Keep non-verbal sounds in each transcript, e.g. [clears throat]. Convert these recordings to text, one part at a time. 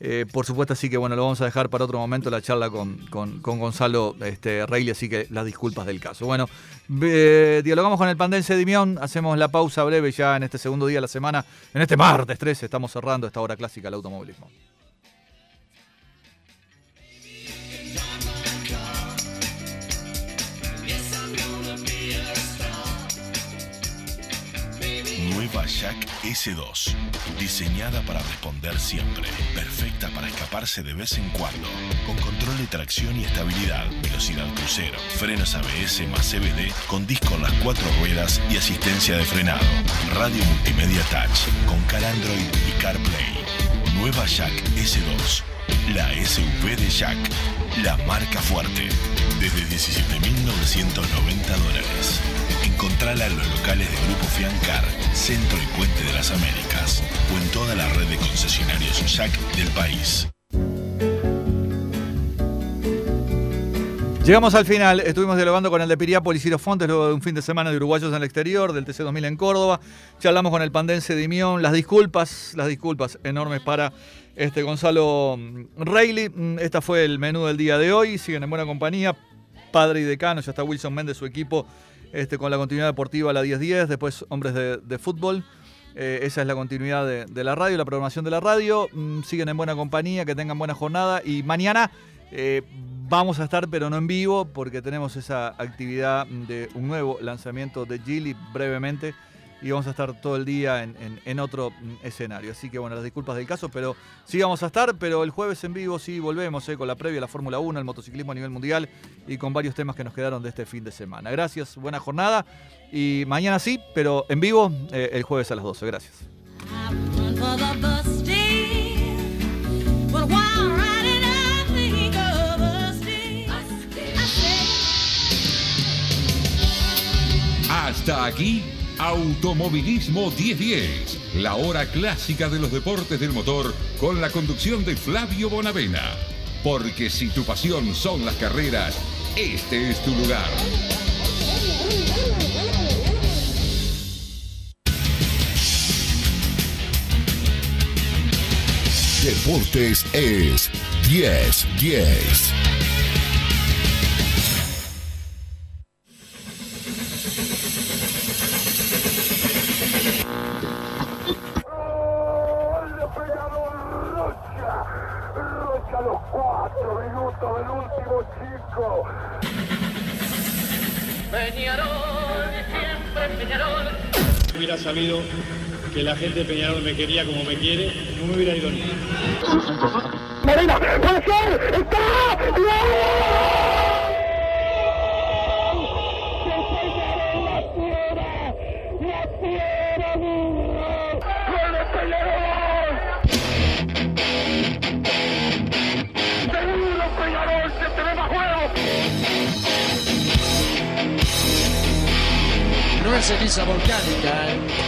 Eh, por supuesto, así que bueno, lo vamos a dejar para otro momento la charla con, con, Gonzalo este, Reilly, así que las disculpas del caso. Bueno, dialogamos con el Pandense Dimión, hacemos la pausa breve ya en este segundo día de la semana, en este martes 13, estamos cerrando esta hora clásica del automovilismo. Jack S2. Diseñada para responder siempre. Perfecta para escaparse de vez en cuando. Con control de tracción y estabilidad, velocidad crucero, frenos ABS más CBD, con disco en las cuatro ruedas y asistencia de frenado. Radio multimedia touch, con Car Android y CarPlay. Nueva Jack S2. La SUV de Jack. La marca fuerte. Desde 17.990 dólares. Encontrala en los locales de Grupo Fiancar, Centro y Puente de las Américas, o en toda la red de concesionarios Jack del país. Llegamos al final, estuvimos dialogando con el de Piriápolis y Fontes luego de un fin de semana de uruguayos en el exterior, del TC2000 en Córdoba. Charlamos con el pandense Dimión, las disculpas, las disculpas enormes para este Gonzalo Reilly. Mm, esta fue el menú del día de hoy, siguen en buena compañía, padre y decano, ya está Wilson Méndez, su equipo este, con la continuidad deportiva a la 10-10, después hombres de, fútbol. Eh, esa es la continuidad de, la radio, la programación de la radio. Mm, siguen en buena compañía, que tengan buena jornada. Y mañana eh, vamos a estar, pero no en vivo, porque tenemos esa actividad de un nuevo lanzamiento de Gili brevemente y vamos a estar todo el día en, otro mm, escenario. Así que bueno, las disculpas del caso, pero sí vamos a estar, pero el jueves en vivo sí volvemos eh, con la previa, la Fórmula 1, el motociclismo a nivel mundial y con varios temas que nos quedaron de este fin de semana. Gracias, buena jornada y mañana sí, pero en vivo eh, el jueves a las 12. Gracias. Hasta aquí Automovilismo 1010, la hora clásica de los deportes del motor con la conducción de Flavio Bonavena. Porque si tu pasión son las carreras, este es tu lugar. Deportes es 1010. Que la gente de Peñarol me quería como me quiere, no me hubiera ido ni. ¡Marina! ¡Puede ser! ¡Está! ceniza volcánica en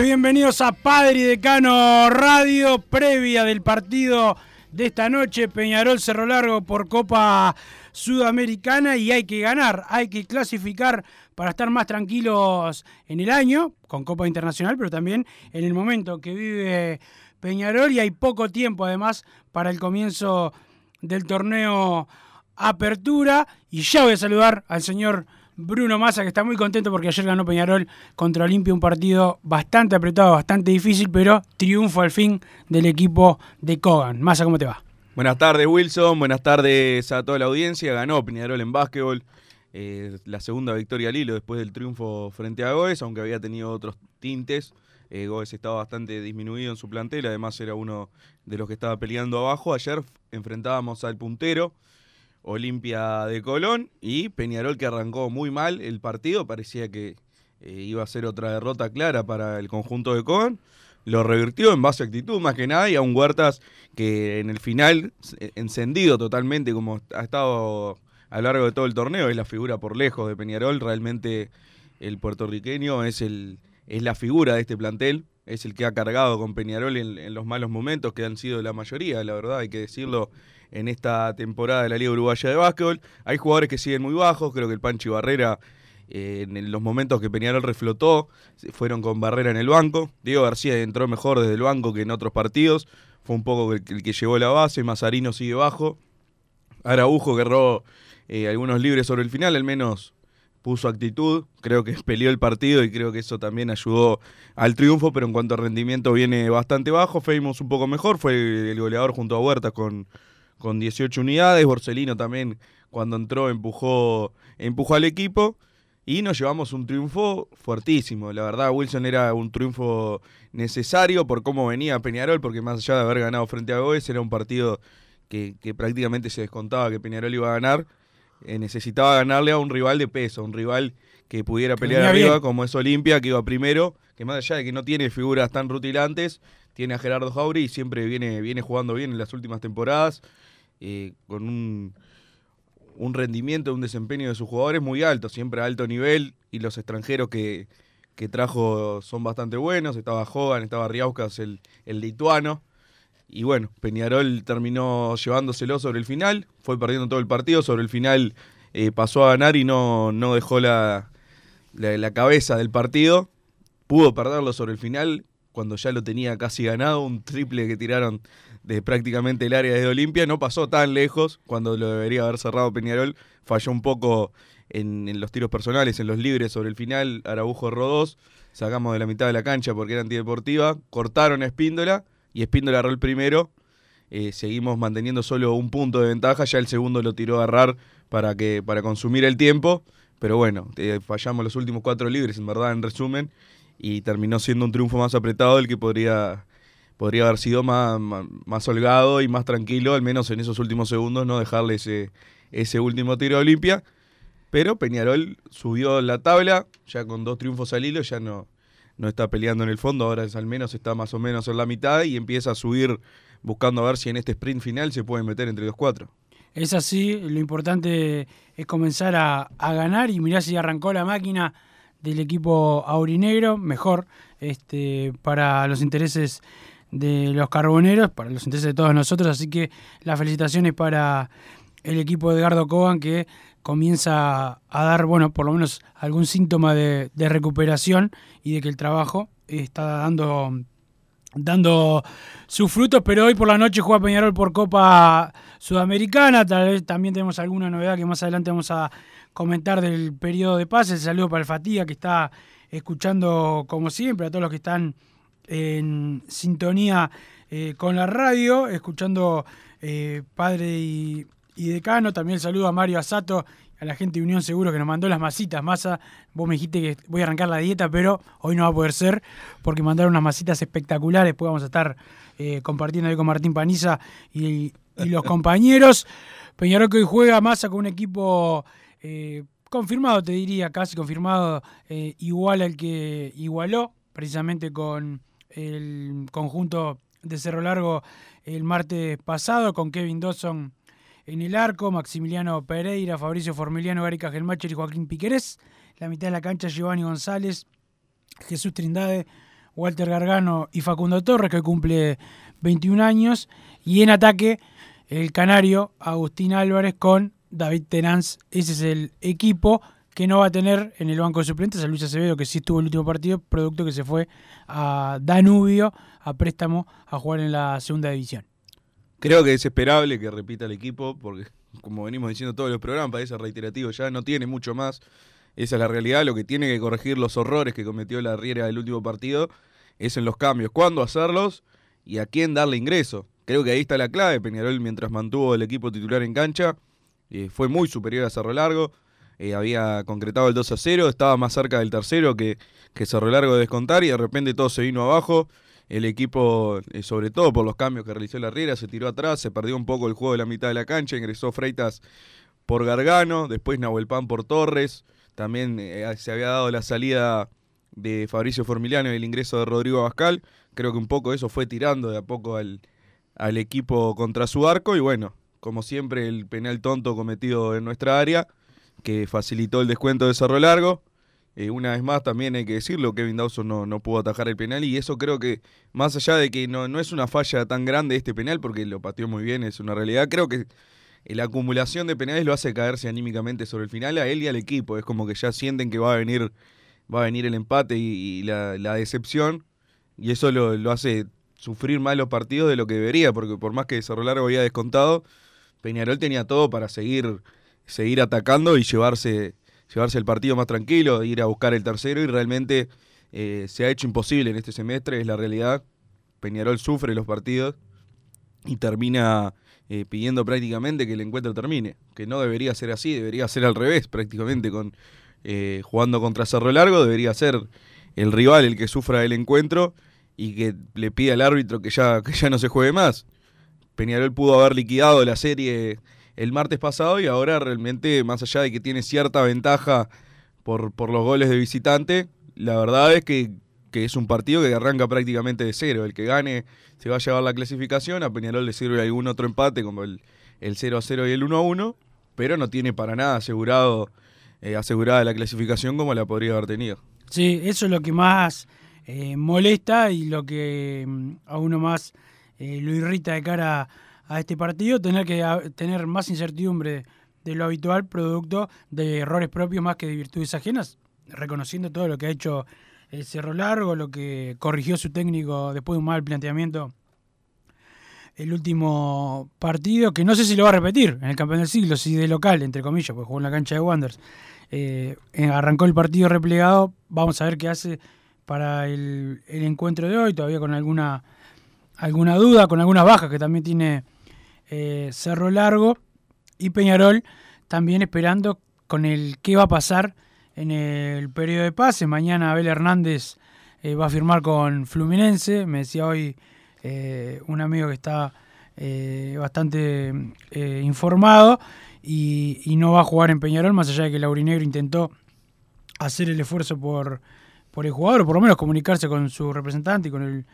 Bienvenidos a Padre y Decano Radio, previa del partido de esta noche, Peñarol Cerro Largo por Copa Sudamericana y hay que ganar, hay que clasificar para estar más tranquilos en el año, con Copa Internacional, pero también en el momento que vive Peñarol y hay poco tiempo además para el comienzo del torneo Apertura. Y ya voy a saludar al señor Bruno Massa, que está muy contento porque ayer ganó Peñarol contra Olimpia, un partido bastante apretado, bastante difícil, pero triunfo al fin del equipo de Kogan. Massa, ¿cómo te va? Buenas tardes, Wilson. Buenas tardes a toda la audiencia. Ganó Peñarol en básquetbol. Eh, la segunda victoria al hilo después del triunfo frente a Goes, aunque había tenido otros tintes. Eh, Goes estaba bastante disminuido en su plantel, además era uno de los que estaba peleando abajo. Ayer enfrentábamos al puntero, Olimpia de Colón y Peñarol que arrancó muy mal el partido, parecía que eh, iba a ser otra derrota clara para el conjunto de Colón. Lo revirtió en base a actitud más que nada y a un Huertas que en el final, encendido totalmente como ha estado a lo largo de todo el torneo, es la figura por lejos de Peñarol, realmente el puertorriqueño es, el, es la figura de este plantel, es el que ha cargado con Peñarol en, los malos momentos, que han sido la mayoría, la verdad, hay que decirlo, en esta temporada de la Liga Uruguaya de Básquetbol. Hay jugadores que siguen muy bajos, creo que el Panchi Barrera, eh, en los momentos que Peñarol reflotó, fueron con Barrera en el banco. Diego García entró mejor desde el banco que en otros partidos, fue un poco el, que llevó la base, Mazarino sigue bajo. Araujo agarró eh, algunos libres sobre el final, al menos puso actitud, creo que [laughs] peleó el partido y creo que eso también ayudó al triunfo, pero en cuanto a rendimiento viene bastante bajo, Famous un poco mejor, fue el goleador junto a Huerta con, con 18 unidades, Borsellino también cuando entró empujó, empujó al equipo. Y nos llevamos un triunfo fuertísimo, la verdad Wilson era un triunfo necesario por cómo venía Peñarol, porque más allá de haber ganado frente a Goes era un partido que, que prácticamente se descontaba que Peñarol iba a ganar. Eh, necesitaba ganarle a un rival de peso, un rival que pudiera pelear arriba, como es Olimpia, que iba primero, que más allá de que no tiene figuras tan rutilantes, tiene a Gerardo Jauri y siempre viene, viene jugando bien en las últimas temporadas, eh, con un, un rendimiento, un desempeño de sus jugadores muy alto, siempre a alto nivel, y los extranjeros que, que trajo son bastante buenos, estaba Hogan, estaba Riauskas, el, el lituano, y bueno, Peñarol terminó llevándoselo sobre el final, fue perdiendo todo el partido, sobre el final eh, pasó a ganar y no, no dejó la, la, cabeza del partido. Pudo perderlo sobre el final cuando ya lo tenía casi ganado, un triple que tiraron de prácticamente el área de Olimpia, no pasó tan lejos cuando lo debería haber cerrado Peñarol, falló un poco en, en los tiros personales, en los libres sobre el final, Araujo Rodós, sacamos de la mitad de la cancha porque era antideportiva, cortaron a Espíndola y Espíndola agarró el primero. Eh, seguimos manteniendo solo un punto de ventaja, ya el segundo lo tiró a agarrar para, que, para consumir el tiempo, pero bueno, eh, fallamos los últimos cuatro libres, en verdad, en resumen, y terminó siendo un triunfo más apretado del que podría, podría haber sido más, más, holgado y más tranquilo, al menos en esos últimos segundos, no dejarle ese, ese último tiro a Olimpia. Pero Peñarol subió la tabla, ya con dos triunfos al hilo, ya no, no está peleando en el fondo, ahora es, al menos está más o menos en la mitad y empieza a subir buscando a ver si en este sprint final se puede meter entre los cuatro. Es así, lo importante es comenzar a, ganar y mirá si arrancó la máquina del equipo aurinegro, mejor este, para los intereses de los carboneros, para los intereses de todos nosotros, así que las felicitaciones para el equipo de Edgardo Coban que comienza a dar, bueno, por lo menos algún síntoma de, recuperación y de que el trabajo está dando, dando sus frutos, pero hoy por la noche juega Peñarol por Copa Sudamericana, tal vez también tenemos alguna novedad que más adelante vamos a comentar del periodo de pases, saludo para el Fatiga que está escuchando como siempre, a todos los que están en sintonía eh, con la radio, escuchando eh, Padre y, y decano. También saludo a Mario Asato, a la gente de Unión Seguro que nos mandó las masitas. Masa, vos me dijiste que voy a arrancar la dieta, pero hoy no va a poder ser porque mandaron unas masitas espectaculares. Después vamos a estar eh, compartiendo ahí con Martín Paniza y, los [laughs] compañeros. Peñarol que hoy juega Masa con un equipo confirmado, te diría, casi confirmado, igual al que igualó precisamente con el conjunto de Cerro Largo el martes pasado, con Kevin Dawson en el arco, Maximiliano Pereira, Fabricio Formiliano, Gary Cajelmacher y Joaquín Piquerés. La mitad de la cancha, Giovanni González, Jesús Trindade, Walter Gargano y Facundo Torres, que cumple 21 años. Y en ataque, el canario Agustín Álvarez con David Tenanz. Ese es el equipo que no va a tener en el banco de suplentes a Luis Acevedo, que sí estuvo el último partido, producto que se fue a Danubio a préstamo a jugar en la segunda división. Creo que es esperable que repita el equipo, porque como venimos diciendo todos los programas, parece reiterativo ya, no tiene mucho más. Esa es la realidad, lo que tiene que corregir los horrores que cometió la Riera del último partido es en los cambios, cuándo hacerlos y a quién darle ingreso. Creo que ahí está la clave. Peñarol, mientras mantuvo el equipo titular en cancha, eh, fue muy superior a Cerro Largo. Eh, había concretado el 2 a 0, estaba más cerca del tercero que, que Cerro Largo de descontar y de repente todo se vino abajo. El equipo, eh, sobre todo por los cambios que realizó la Riera, se tiró atrás, se perdió un poco el juego de la mitad de la cancha, ingresó Freitas por Gargano, después Nahuel por Torres, también eh, se había dado la salida de Fabricio Formiliano y el ingreso de Rodrigo Abascal, creo que un poco eso fue tirando de a poco al, al equipo contra su arco y bueno, como siempre el penal tonto cometido en nuestra área, que facilitó el descuento de Cerro Largo. Eh, una vez más también hay que decirlo, Kevin Dawson no, no pudo atajar el penal y eso creo que, más allá de que no, no es una falla tan grande este penal, porque lo pateó muy bien, es una realidad, creo que la acumulación de penales lo hace caerse anímicamente sobre el final a él y al equipo. Es como que ya sienten que va a venir, va a venir el empate y, la, decepción. Y eso lo, lo, hace sufrir más los partidos de lo que debería, porque por más que Cerro Largo había descontado, Peñarol tenía todo para seguir, seguir atacando y llevarse, llevarse el partido más tranquilo, ir a buscar el tercero y realmente eh, se ha hecho imposible en este semestre, es la realidad. Peñarol sufre los partidos y termina eh, pidiendo prácticamente que el encuentro termine, que no debería ser así, debería ser al revés prácticamente, con eh, jugando contra Cerro Largo, debería ser el rival el que sufra el encuentro y que le pida al árbitro que ya, que ya no se juegue más. Peñarol pudo haber liquidado la serie el martes pasado y ahora realmente, más allá de que tiene cierta ventaja por, por los goles de visitante, la verdad es que que es un partido que arranca prácticamente de cero. El que gane se va a llevar la clasificación, a Peñarol le sirve algún otro empate como el, el 0 a 0 y el 1 a 1, pero no tiene para nada asegurado eh, asegurada la clasificación como la podría haber tenido. Sí, eso es lo que más eh, molesta y lo que mm, a uno más eh, lo irrita de cara a, este partido, tener que tener más incertidumbre de lo habitual producto de errores propios más que de virtudes ajenas, reconociendo todo lo que ha hecho el Cerro Largo, lo que corrigió su técnico después de un mal planteamiento el último partido, que no sé si lo va a repetir en el campeón del siglo, si de local, entre comillas, porque jugó en la cancha de Wanderers. Eh, arrancó el partido replegado, vamos a ver qué hace para el, encuentro de hoy, todavía con alguna, alguna duda, con algunas bajas que también tiene eh, Cerro Largo y Peñarol, también esperando con el qué va a pasar en el periodo de pase. Mañana Abel Hernández eh, va a firmar con Fluminense. Me decía hoy eh, un amigo que está eh, bastante informado y, no va a jugar en Peñarol, más allá de que Laurinegro intentó hacer el esfuerzo por, por el jugador, o por lo menos comunicarse con su representante y con el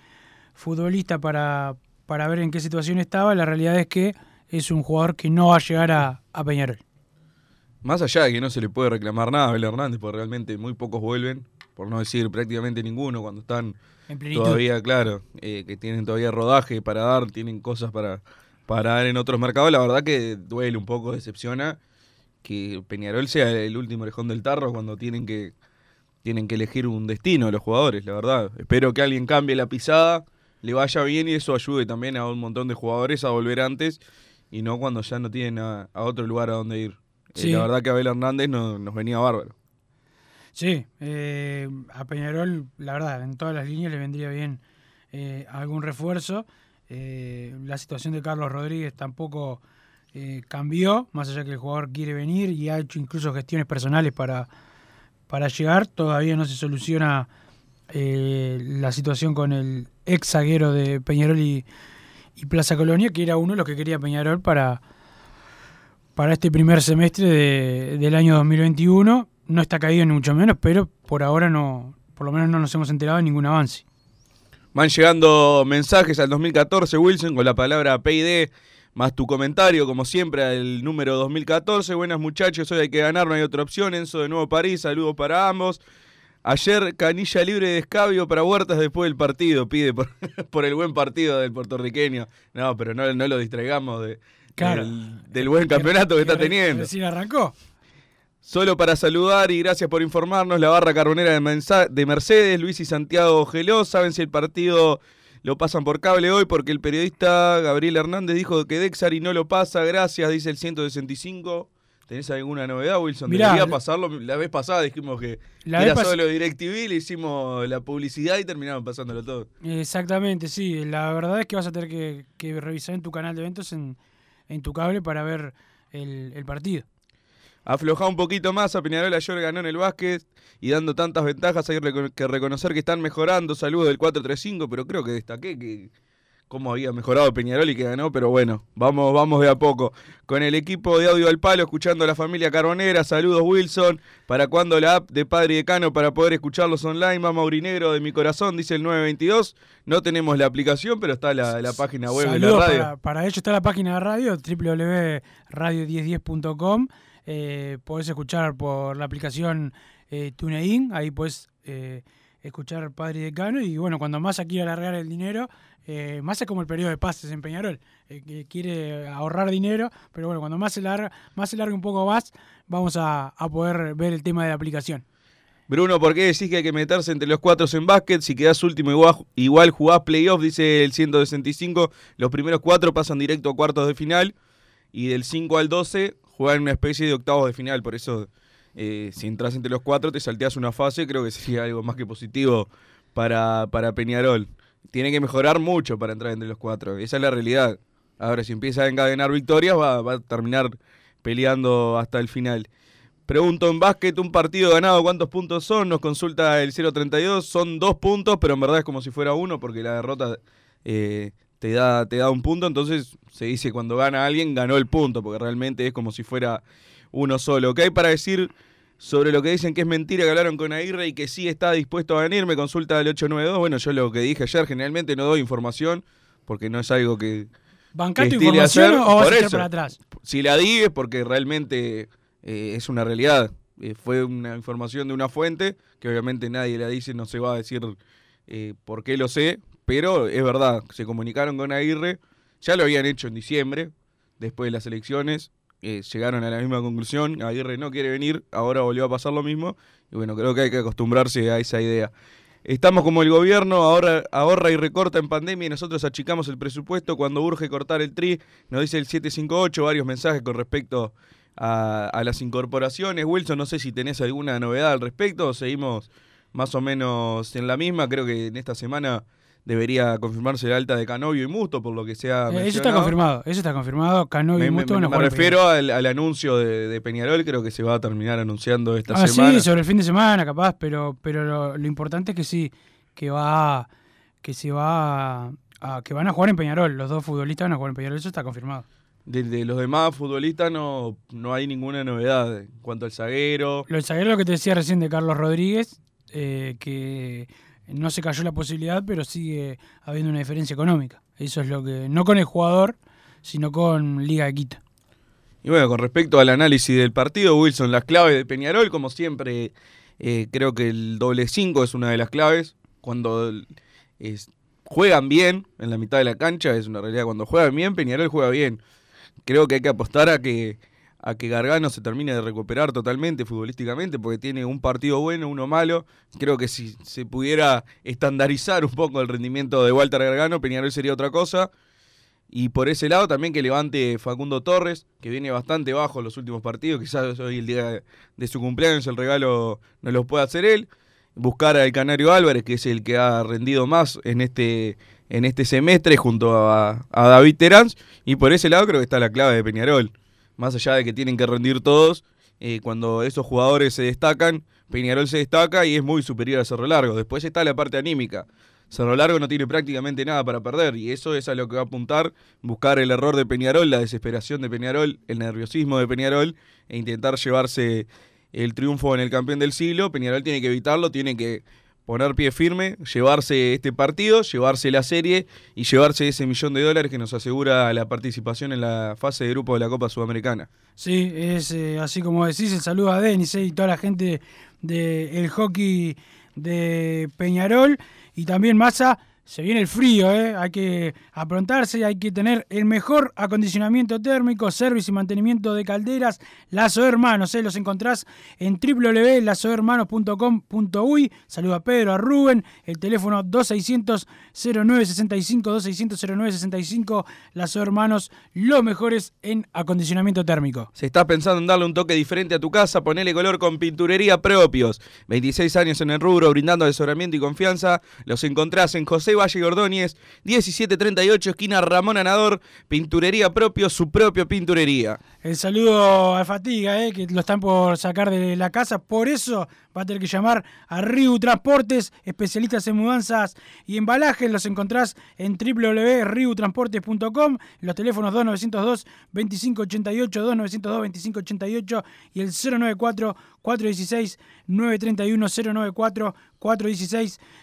futbolista para, para ver en qué situación estaba. La realidad es que es un jugador que no va a llegar a, a Peñarol. Más allá de que no se le puede reclamar nada a Abel Hernández, porque realmente muy pocos vuelven, por no decir prácticamente ninguno, cuando están todavía, claro, eh, que tienen todavía rodaje para dar, tienen cosas para, para dar en otros mercados, la verdad que duele un poco, decepciona que Peñarol sea el último orejón del tarro cuando tienen que, tienen que elegir un destino los jugadores, la verdad. Espero que alguien cambie la pisada, le vaya bien y eso ayude también a un montón de jugadores a volver antes y no cuando ya no tienen a otro lugar a donde ir. Eh, la verdad que Abel Hernández nos venía bárbaro. Sí, eh, a Peñarol, la verdad, en todas las líneas le vendría bien eh, algún refuerzo. la situación de Carlos Rodríguez tampoco cambió, más allá que el jugador quiere venir y ha hecho incluso gestiones personales para, para llegar. Todavía no se soluciona la situación con el ex zaguero de Peñarol y, Plaza Colonia, que era uno de los que quería Peñarol para para este primer semestre del año 2021. No está caído ni mucho menos, pero por ahora no, por lo menos no nos hemos enterado de ningún avance. Van llegando mensajes al 2014, Wilson, con la palabra PID, más tu comentario, como siempre, al número 2014. Buenas muchachos, hoy hay que ganar, no hay otra opción. Enzo de Nuevo París, saludos para ambos. Ayer canilla libre de escabio para Huertas después del partido, pide por, [laughs] por el buen partido del puertorriqueño. No, pero no, no lo distraigamos de, del, buen campeonato que, está teniendo. Recién arrancó. Solo para saludar y gracias por informarnos, la barra carbonera de, Mercedes, Luis y Santiago Geló, saben si el partido lo pasan por cable hoy porque el periodista Gabriel Hernández dijo que Dexari no lo pasa, gracias, dice el 165. ¿Tenés alguna novedad, Wilson? Mirá, pasarlo. La vez pasada dijimos que, era solo DirecTV, le hicimos la publicidad y terminamos pasándolo todo. Exactamente, sí. La verdad es que vas a tener que revisar en tu canal de eventos en, en tu cable para ver el, partido. aflojá un poquito más. A Peñarol ayer ganó en el básquet y dando tantas ventajas hay que reconocer que están mejorando. Saludos del 4-3-5, pero creo que destaqué que cómo había mejorado Peñarol y que ganó, pero bueno, vamos, vamos de a poco. Con el equipo de Audio al Palo, escuchando a la familia Carbonera, saludos Wilson, ¿para cuándo la app de Padre y Decano para poder escucharlos online? Mamá Aurinegro de mi corazón, dice el 922. No tenemos la aplicación, pero está la, la página web de la radio. Para, para, ello está la página de radio, www.radio1010.com. Eh, podés escuchar por la aplicación eh, TuneIn, ahí puedes eh, escuchar Padre y Decano. Y bueno, cuando más aquí alargar el dinero, eh, es como el periodo de pases en Peñarol, eh, que quiere ahorrar dinero, pero bueno, cuando más se larga, más se largue un poco más, vamos a, poder ver el tema de la aplicación. Bruno, ¿por qué decís que hay que meterse entre los cuatro en básquet? Si quedás último igual, igual jugás playoff, dice el 165. Los primeros cuatro pasan directo a cuartos de final. Y del 5 al 12 juegan una especie de octavos de final. Por eso, eh, si entras entre los cuatro, te salteas una fase. Creo que sería algo más que positivo para, para Peñarol tiene que mejorar mucho para entrar entre los cuatro. Esa es la realidad. Ahora, si empieza a encadenar victorias, va, a terminar peleando hasta el final. Pregunto en básquet, un partido ganado, ¿cuántos puntos son? Nos consulta el 032, son dos puntos, pero en verdad es como si fuera uno, porque la derrota eh, te, da, te da un punto, entonces se dice cuando gana alguien, ganó el punto, porque realmente es como si fuera uno solo. ¿Qué hay para decir sobre lo que dicen que es mentira que hablaron con Aguirre y que sí está dispuesto a venir, me consulta el 892. Bueno, yo lo que dije ayer, generalmente no doy información porque no es algo que. ¿Bancate información o vas a echar para atrás? Si la di es porque realmente eh, es una realidad. Eh, fue una información de una fuente que obviamente nadie la dice, no se va a decir eh, por qué lo sé, pero es verdad. Se comunicaron con Aguirre, ya lo habían hecho en diciembre, después de las elecciones, eh, llegaron a la misma conclusión. Aguirre no quiere venir, ahora volvió a pasar lo mismo. Y bueno, creo que hay que acostumbrarse a esa idea. Estamos como el gobierno, ahorra, ahorra y recorta en pandemia y nosotros achicamos el presupuesto cuando urge cortar el TRI. Nos dice el 758, varios mensajes con respecto a las incorporaciones. Wilson, no sé si tenés alguna novedad al respecto. Seguimos más o menos en la misma. Creo que en esta semana debería confirmarse la alta de Canovio y Musto, por lo que sea. Eh, eso está confirmado, eso está confirmado. Canovio y Musto Me, me refiero al, anuncio de, Peñarol, creo que se va a terminar anunciando esta ah, semana. Sí, sobre el fin de semana, capaz, pero, pero lo, importante es que sí, que va, que se va a, que van a jugar en Peñarol, los dos futbolistas van a jugar en Peñarol, eso está confirmado. De, los demás futbolistas no, no hay ninguna novedad en cuanto al zaguero. Lo del zaguero, lo que te decía recién de Carlos Rodríguez, eh, que no se cayó la posibilidad, pero sigue habiendo una diferencia económica. Eso es lo que, no con el jugador, sino con Liga de Quito. Y bueno, con respecto al análisis del partido, Wilson, las claves de Peñarol, como siempre, eh, creo que el doble 5 es una de las claves. Cuando juegan bien en la mitad de la cancha, es una realidad. Cuando juegan bien, Peñarol juega bien. Creo que hay que apostar a que a que Gargano se termine de recuperar totalmente futbolísticamente, porque tiene un partido bueno, uno malo. Creo que si se pudiera estandarizar un poco el rendimiento de Walter Gargano, Peñarol sería otra cosa. Y por ese lado también que levante Facundo Torres, que viene bastante bajo en los últimos partidos. Quizás hoy el día de su cumpleaños el regalo no lo pueda hacer él. Buscar al Canario Álvarez, que es el que ha rendido más en este, en este semestre junto a, a David Terán. Y por ese lado creo que está la clave de Peñarol más allá de que tienen que rendir todos, eh, cuando esos jugadores se destacan, Peñarol se destaca y es muy superior a Cerro Largo. Después está la parte anímica. Cerro Largo no tiene prácticamente nada para perder y eso es a lo que va a apuntar, buscar el error de Peñarol, la desesperación de Peñarol, el nerviosismo de Peñarol e intentar llevarse el triunfo en el campeón del siglo. Peñarol tiene que evitarlo, tiene que poner pie firme, llevarse este partido, llevarse la serie y llevarse ese millón de dólares que nos asegura la participación en la fase de grupo de la Copa Sudamericana. Sí, es eh, así como decís, el saludo a Denis eh, y toda la gente del hockey de Peñarol y también Massa se viene el frío, ¿eh? hay que aprontarse, hay que tener el mejor acondicionamiento térmico, servicio y mantenimiento de calderas. Lazo Hermanos, ¿eh? los encontrás en www.lazohermanos.com.uy. Saludo a Pedro, a Rubén, el teléfono 2600-0965, 2600-0965. Lazo Hermanos, los mejores en acondicionamiento térmico. Si estás pensando en darle un toque diferente a tu casa, ponele color con pinturería propios. 26 años en el rubro, brindando asesoramiento y confianza. Los encontrás en José Valle y Ordóñez, 1738, esquina Ramón Anador, pinturería propio, su propia pinturería. El saludo a Fatiga, eh, que lo están por sacar de la casa. Por eso va a tener que llamar a Riu Transportes, especialistas en mudanzas y embalajes. Los encontrás en www.riutransportes.com, los teléfonos 2902-2588, 2902-2588 y el 094-416-931,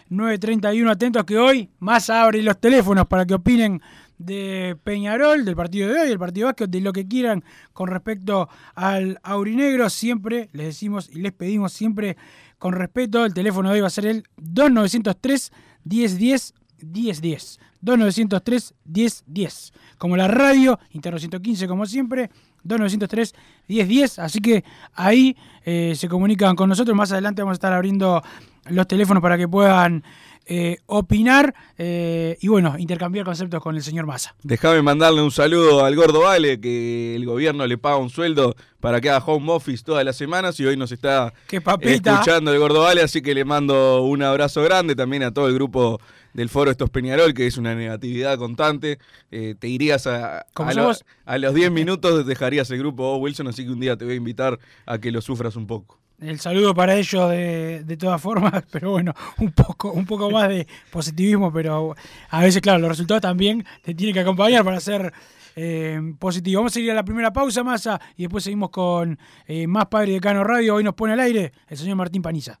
094-416-931. Atentos que hoy más abren los teléfonos para que opinen de Peñarol, del partido de hoy, el partido vasco, de lo que quieran con respecto al Aurinegro. Siempre les decimos y les pedimos siempre con respeto. El teléfono de hoy va a ser el 2903 1010 1010. 2903 1010. Como la radio, Interno 115 como siempre. 2903 1010. Así que ahí eh, se comunican con nosotros. Más adelante vamos a estar abriendo los teléfonos para que puedan eh, opinar eh, y bueno, intercambiar conceptos con el señor Massa. Déjame mandarle un saludo al Gordo Vale, que el gobierno le paga un sueldo para que haga home office todas las semanas y hoy nos está escuchando el Gordo Vale, así que le mando un abrazo grande también a todo el grupo del foro Estos Peñarol, que es una negatividad constante. Eh, te irías a, a, a los 10 minutos, dejarías el grupo Wilson, así que un día te voy a invitar a que lo sufras un poco. El saludo para ellos de, de, todas formas, [laughs] pero bueno, un poco, un poco más de positivismo, pero a veces, claro, los resultados también te tienen que acompañar para ser eh, positivo. Vamos a ir a la primera pausa, Massa, y después seguimos con eh, más Padre de Cano Radio. Hoy nos pone al aire el señor Martín Paniza.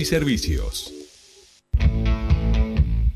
y servicios.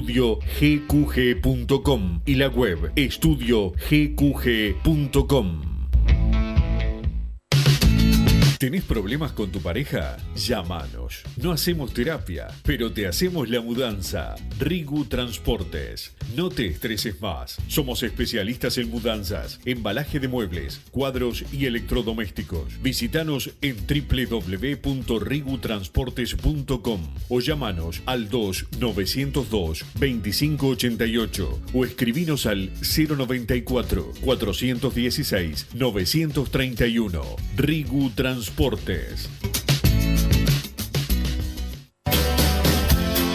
estudiogqg.com y la web estudiogqg.com. ¿Tenés problemas con tu pareja? Llámanos. No hacemos terapia, pero te hacemos la mudanza. Rigu Transportes. No te estreses más. Somos especialistas en mudanzas, embalaje de muebles, cuadros y electrodomésticos. Visítanos en www.rigutransportes.com o llámanos al 2-902-2588 o escribinos al 094-416-931. Rigu Transportes.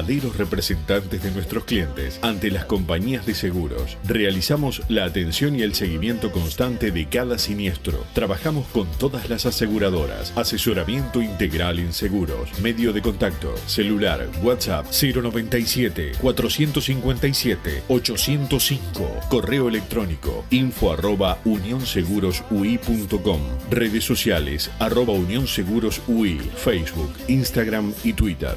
verdaderos representantes de nuestros clientes ante las compañías de seguros. Realizamos la atención y el seguimiento constante de cada siniestro. Trabajamos con todas las aseguradoras. Asesoramiento integral en seguros. Medio de contacto. Celular. WhatsApp 097 457 805. Correo electrónico info arroba unionsegurosui.com. Redes sociales arroba unionsegurosui. Facebook, Instagram y Twitter.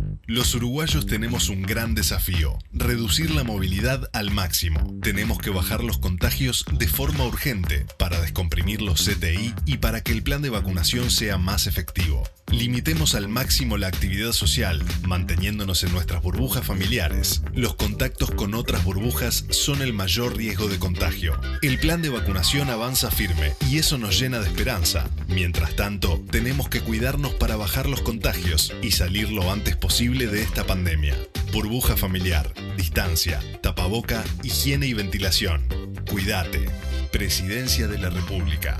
Los uruguayos tenemos un gran desafío, reducir la movilidad al máximo. Tenemos que bajar los contagios de forma urgente para descomprimir los CTI y para que el plan de vacunación sea más efectivo. Limitemos al máximo la actividad social, manteniéndonos en nuestras burbujas familiares. Los contactos con otras burbujas son el mayor riesgo de contagio. El plan de vacunación avanza firme y eso nos llena de esperanza. Mientras tanto, tenemos que cuidarnos para bajar los contagios y salir lo antes posible de esta pandemia. Burbuja familiar, distancia, tapaboca, higiene y ventilación. Cuídate. Presidencia de la República.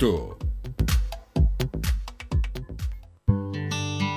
Cristo.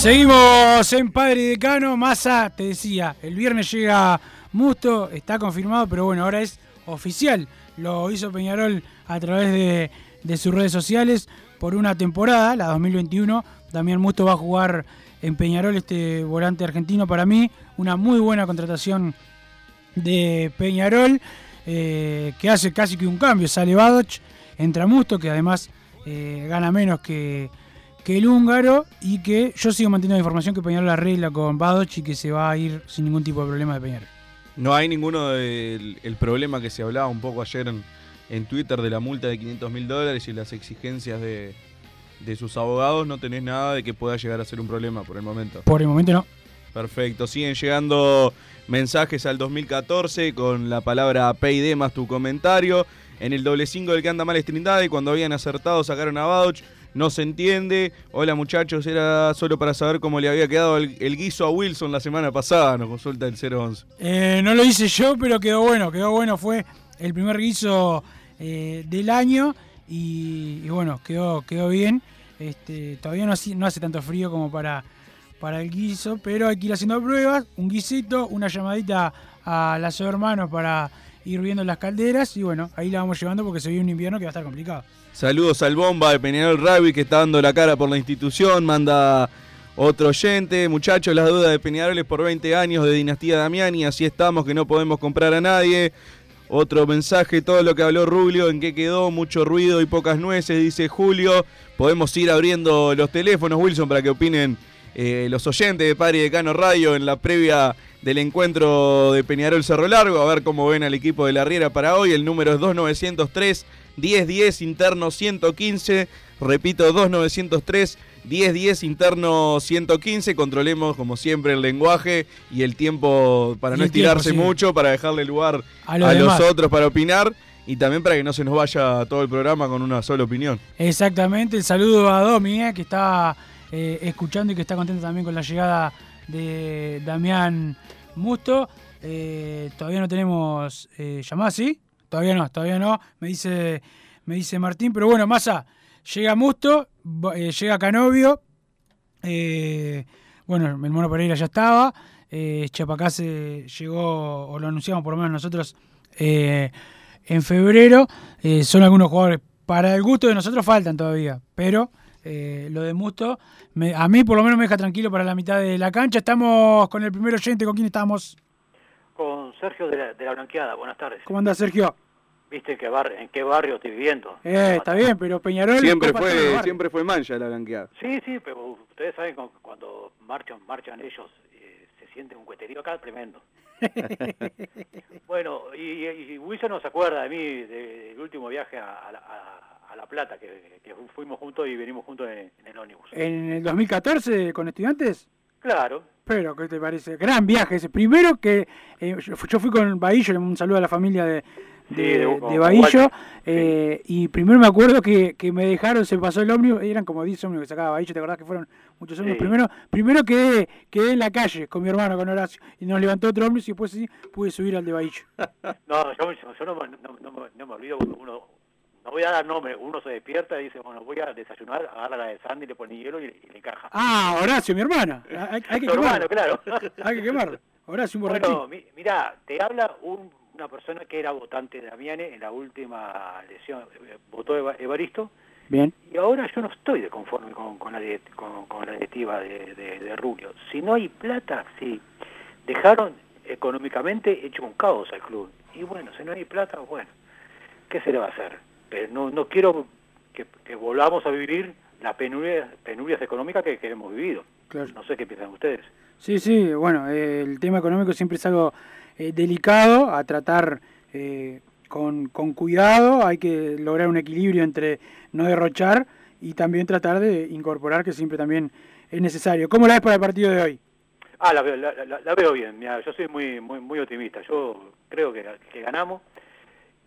Seguimos en Padre Decano. Massa, te decía, el viernes llega Musto, está confirmado, pero bueno, ahora es oficial. Lo hizo Peñarol a través de, sus redes sociales por una temporada, la 2021. Damián Musto va a jugar en Peñarol, este volante argentino para mí. Una muy buena contratación de Peñarol, eh, que hace casi que un cambio. Sale Badoch, entra Musto, que además eh, gana menos que, que el húngaro, y que yo sigo manteniendo la información que Peñarol arregla con Badoch y que se va a ir sin ningún tipo de problema de Peñarol. No hay ninguno del el problema que se hablaba un poco ayer en, en Twitter de la multa de 500 mil dólares y las exigencias de, de sus abogados. No tenés nada de que pueda llegar a ser un problema por el momento. Por el momento no. Perfecto. Siguen llegando mensajes al 2014 con la palabra PID más tu comentario. En el doble 5 del que anda mal es Trindade, cuando habían acertado sacaron a Bauch. No se entiende. Hola muchachos, era solo para saber cómo le había quedado el, guiso a Wilson la semana pasada. Nos consulta el 011. Eh, no lo hice yo, pero quedó bueno, quedó bueno. Fue el primer guiso eh, del año y, bueno, quedó, quedó bien. Este, todavía no hace tanto frío como para, para el guiso, pero hay que ir haciendo pruebas. Un guisito, una llamadita a las hermanos para ir viendo las calderas y bueno, ahí la vamos llevando porque se viene un invierno que va a estar complicado. Saludos al Bomba de Peñarol Rugby que está dando la cara por la institución. Manda otro oyente. Muchachos, las dudas de Peñarol es por 20 años de Dinastía Damiani. Así estamos que no podemos comprar a nadie. Otro mensaje, todo lo que habló Rubio, en qué quedó, mucho ruido y pocas nueces, dice Julio. Podemos ir abriendo los teléfonos, Wilson, para que opinen eh, los oyentes de Padre y Decano Radio en la previa del encuentro de Peñarol Cerro Largo. A ver cómo ven al equipo de la Riera para hoy. El número es 2903 1010 interno 115. Repito, 2903 1010 interno 115. Controlemos, como siempre, el lenguaje y el tiempo para Y no tiempo, estirarse sí. mucho, para dejarle lugar A a, los otros para opinar y también para que no se nos vaya todo el programa con una sola opinión. Exactamente, el saludo a Domi, eh, que está eh, escuchando y que está contento también con la llegada de Damián Musto. Eh, todavía no tenemos llamada, ¿sí? Todavía no, todavía no, me dice, me dice Martín, pero bueno, Massa, llega Musto, eh, llega Canovio, eh, bueno, el Mono Pereira ya estaba, eh, Chapacase llegó, o lo anunciamos por lo menos nosotros, eh, en febrero. Son algunos jugadores, para el gusto de nosotros faltan todavía, pero lo de Musto, a mí por lo menos me deja tranquilo para la mitad de la cancha. Estamos con el primer oyente, ¿con quién estamos? Sergio de la, de la Blanqueada, buenas tardes. ¿Cómo anda Sergio? ¿Viste en qué, bar, en qué barrio estoy viviendo? Eh, está bien, pero Peñarol... Siempre fue, siempre fue mancha la blanqueada. Sí, sí, pero ustedes saben cu- cuando marchan, marchan ellos, eh, se siente un cueterío acá tremendo. [laughs] bueno, y, y Wilson no se acuerda de mí de- del último viaje a, a la, a- a La Plata, que, que fuimos juntos y venimos juntos en, en el ómnibus. ¿En el 2014 con estudiantes? Claro, Pero, ¿qué te parece? Gran viaje ese. Primero que eh, yo, yo fui con Bahillo, un saludo a la familia de, Sí, de, Bahillo. Eh, y primero me acuerdo que, que me dejaron, se pasó el ómnibus, eran como 10 ómnibus que sacaba Bahillo, ¿te acordás que fueron muchos ómnibus? Sí. Primero, primero quedé, quedé en la calle con mi hermano, con Horacio, y nos levantó otro ómnibus y después sí pude subir al de Bahillo. [laughs] no, yo, no, me- no, no me- no me olvido, porque uno, no voy a dar nombre, uno se despierta y dice, bueno, voy a desayunar, agarra la de Sandy, le pone hielo y, y le encaja. Ah, Horacio, mi hermano. [laughs] Hay, hay que quemarlo. claro. [laughs] Hay que quemarlo. Horacio, un borrachín. Bueno, mi- mira, te habla un- una persona que era votante de Damiane en la última elección, eh, votó Eva- Evaristo, Bien. y ahora yo no estoy de conforme con, con la, con, con la directiva de, de, de Rubio. Si no hay plata, sí. Dejaron económicamente hecho un caos al club. Y bueno, si no hay plata, bueno, ¿qué se le va a hacer? Pero no, no quiero que, que volvamos a vivir las penurias, penurias económicas que, que hemos vivido. Claro. No sé qué piensan ustedes. Sí, sí, bueno, eh, el tema económico siempre es algo eh, delicado a tratar eh, con, con cuidado, hay que lograr un equilibrio entre no derrochar y también tratar de incorporar, que siempre también es necesario. ¿Cómo la ves para el partido de hoy? Ah, la veo, la, la- la veo bien. Mira, yo soy muy muy muy optimista. Yo creo que, que ganamos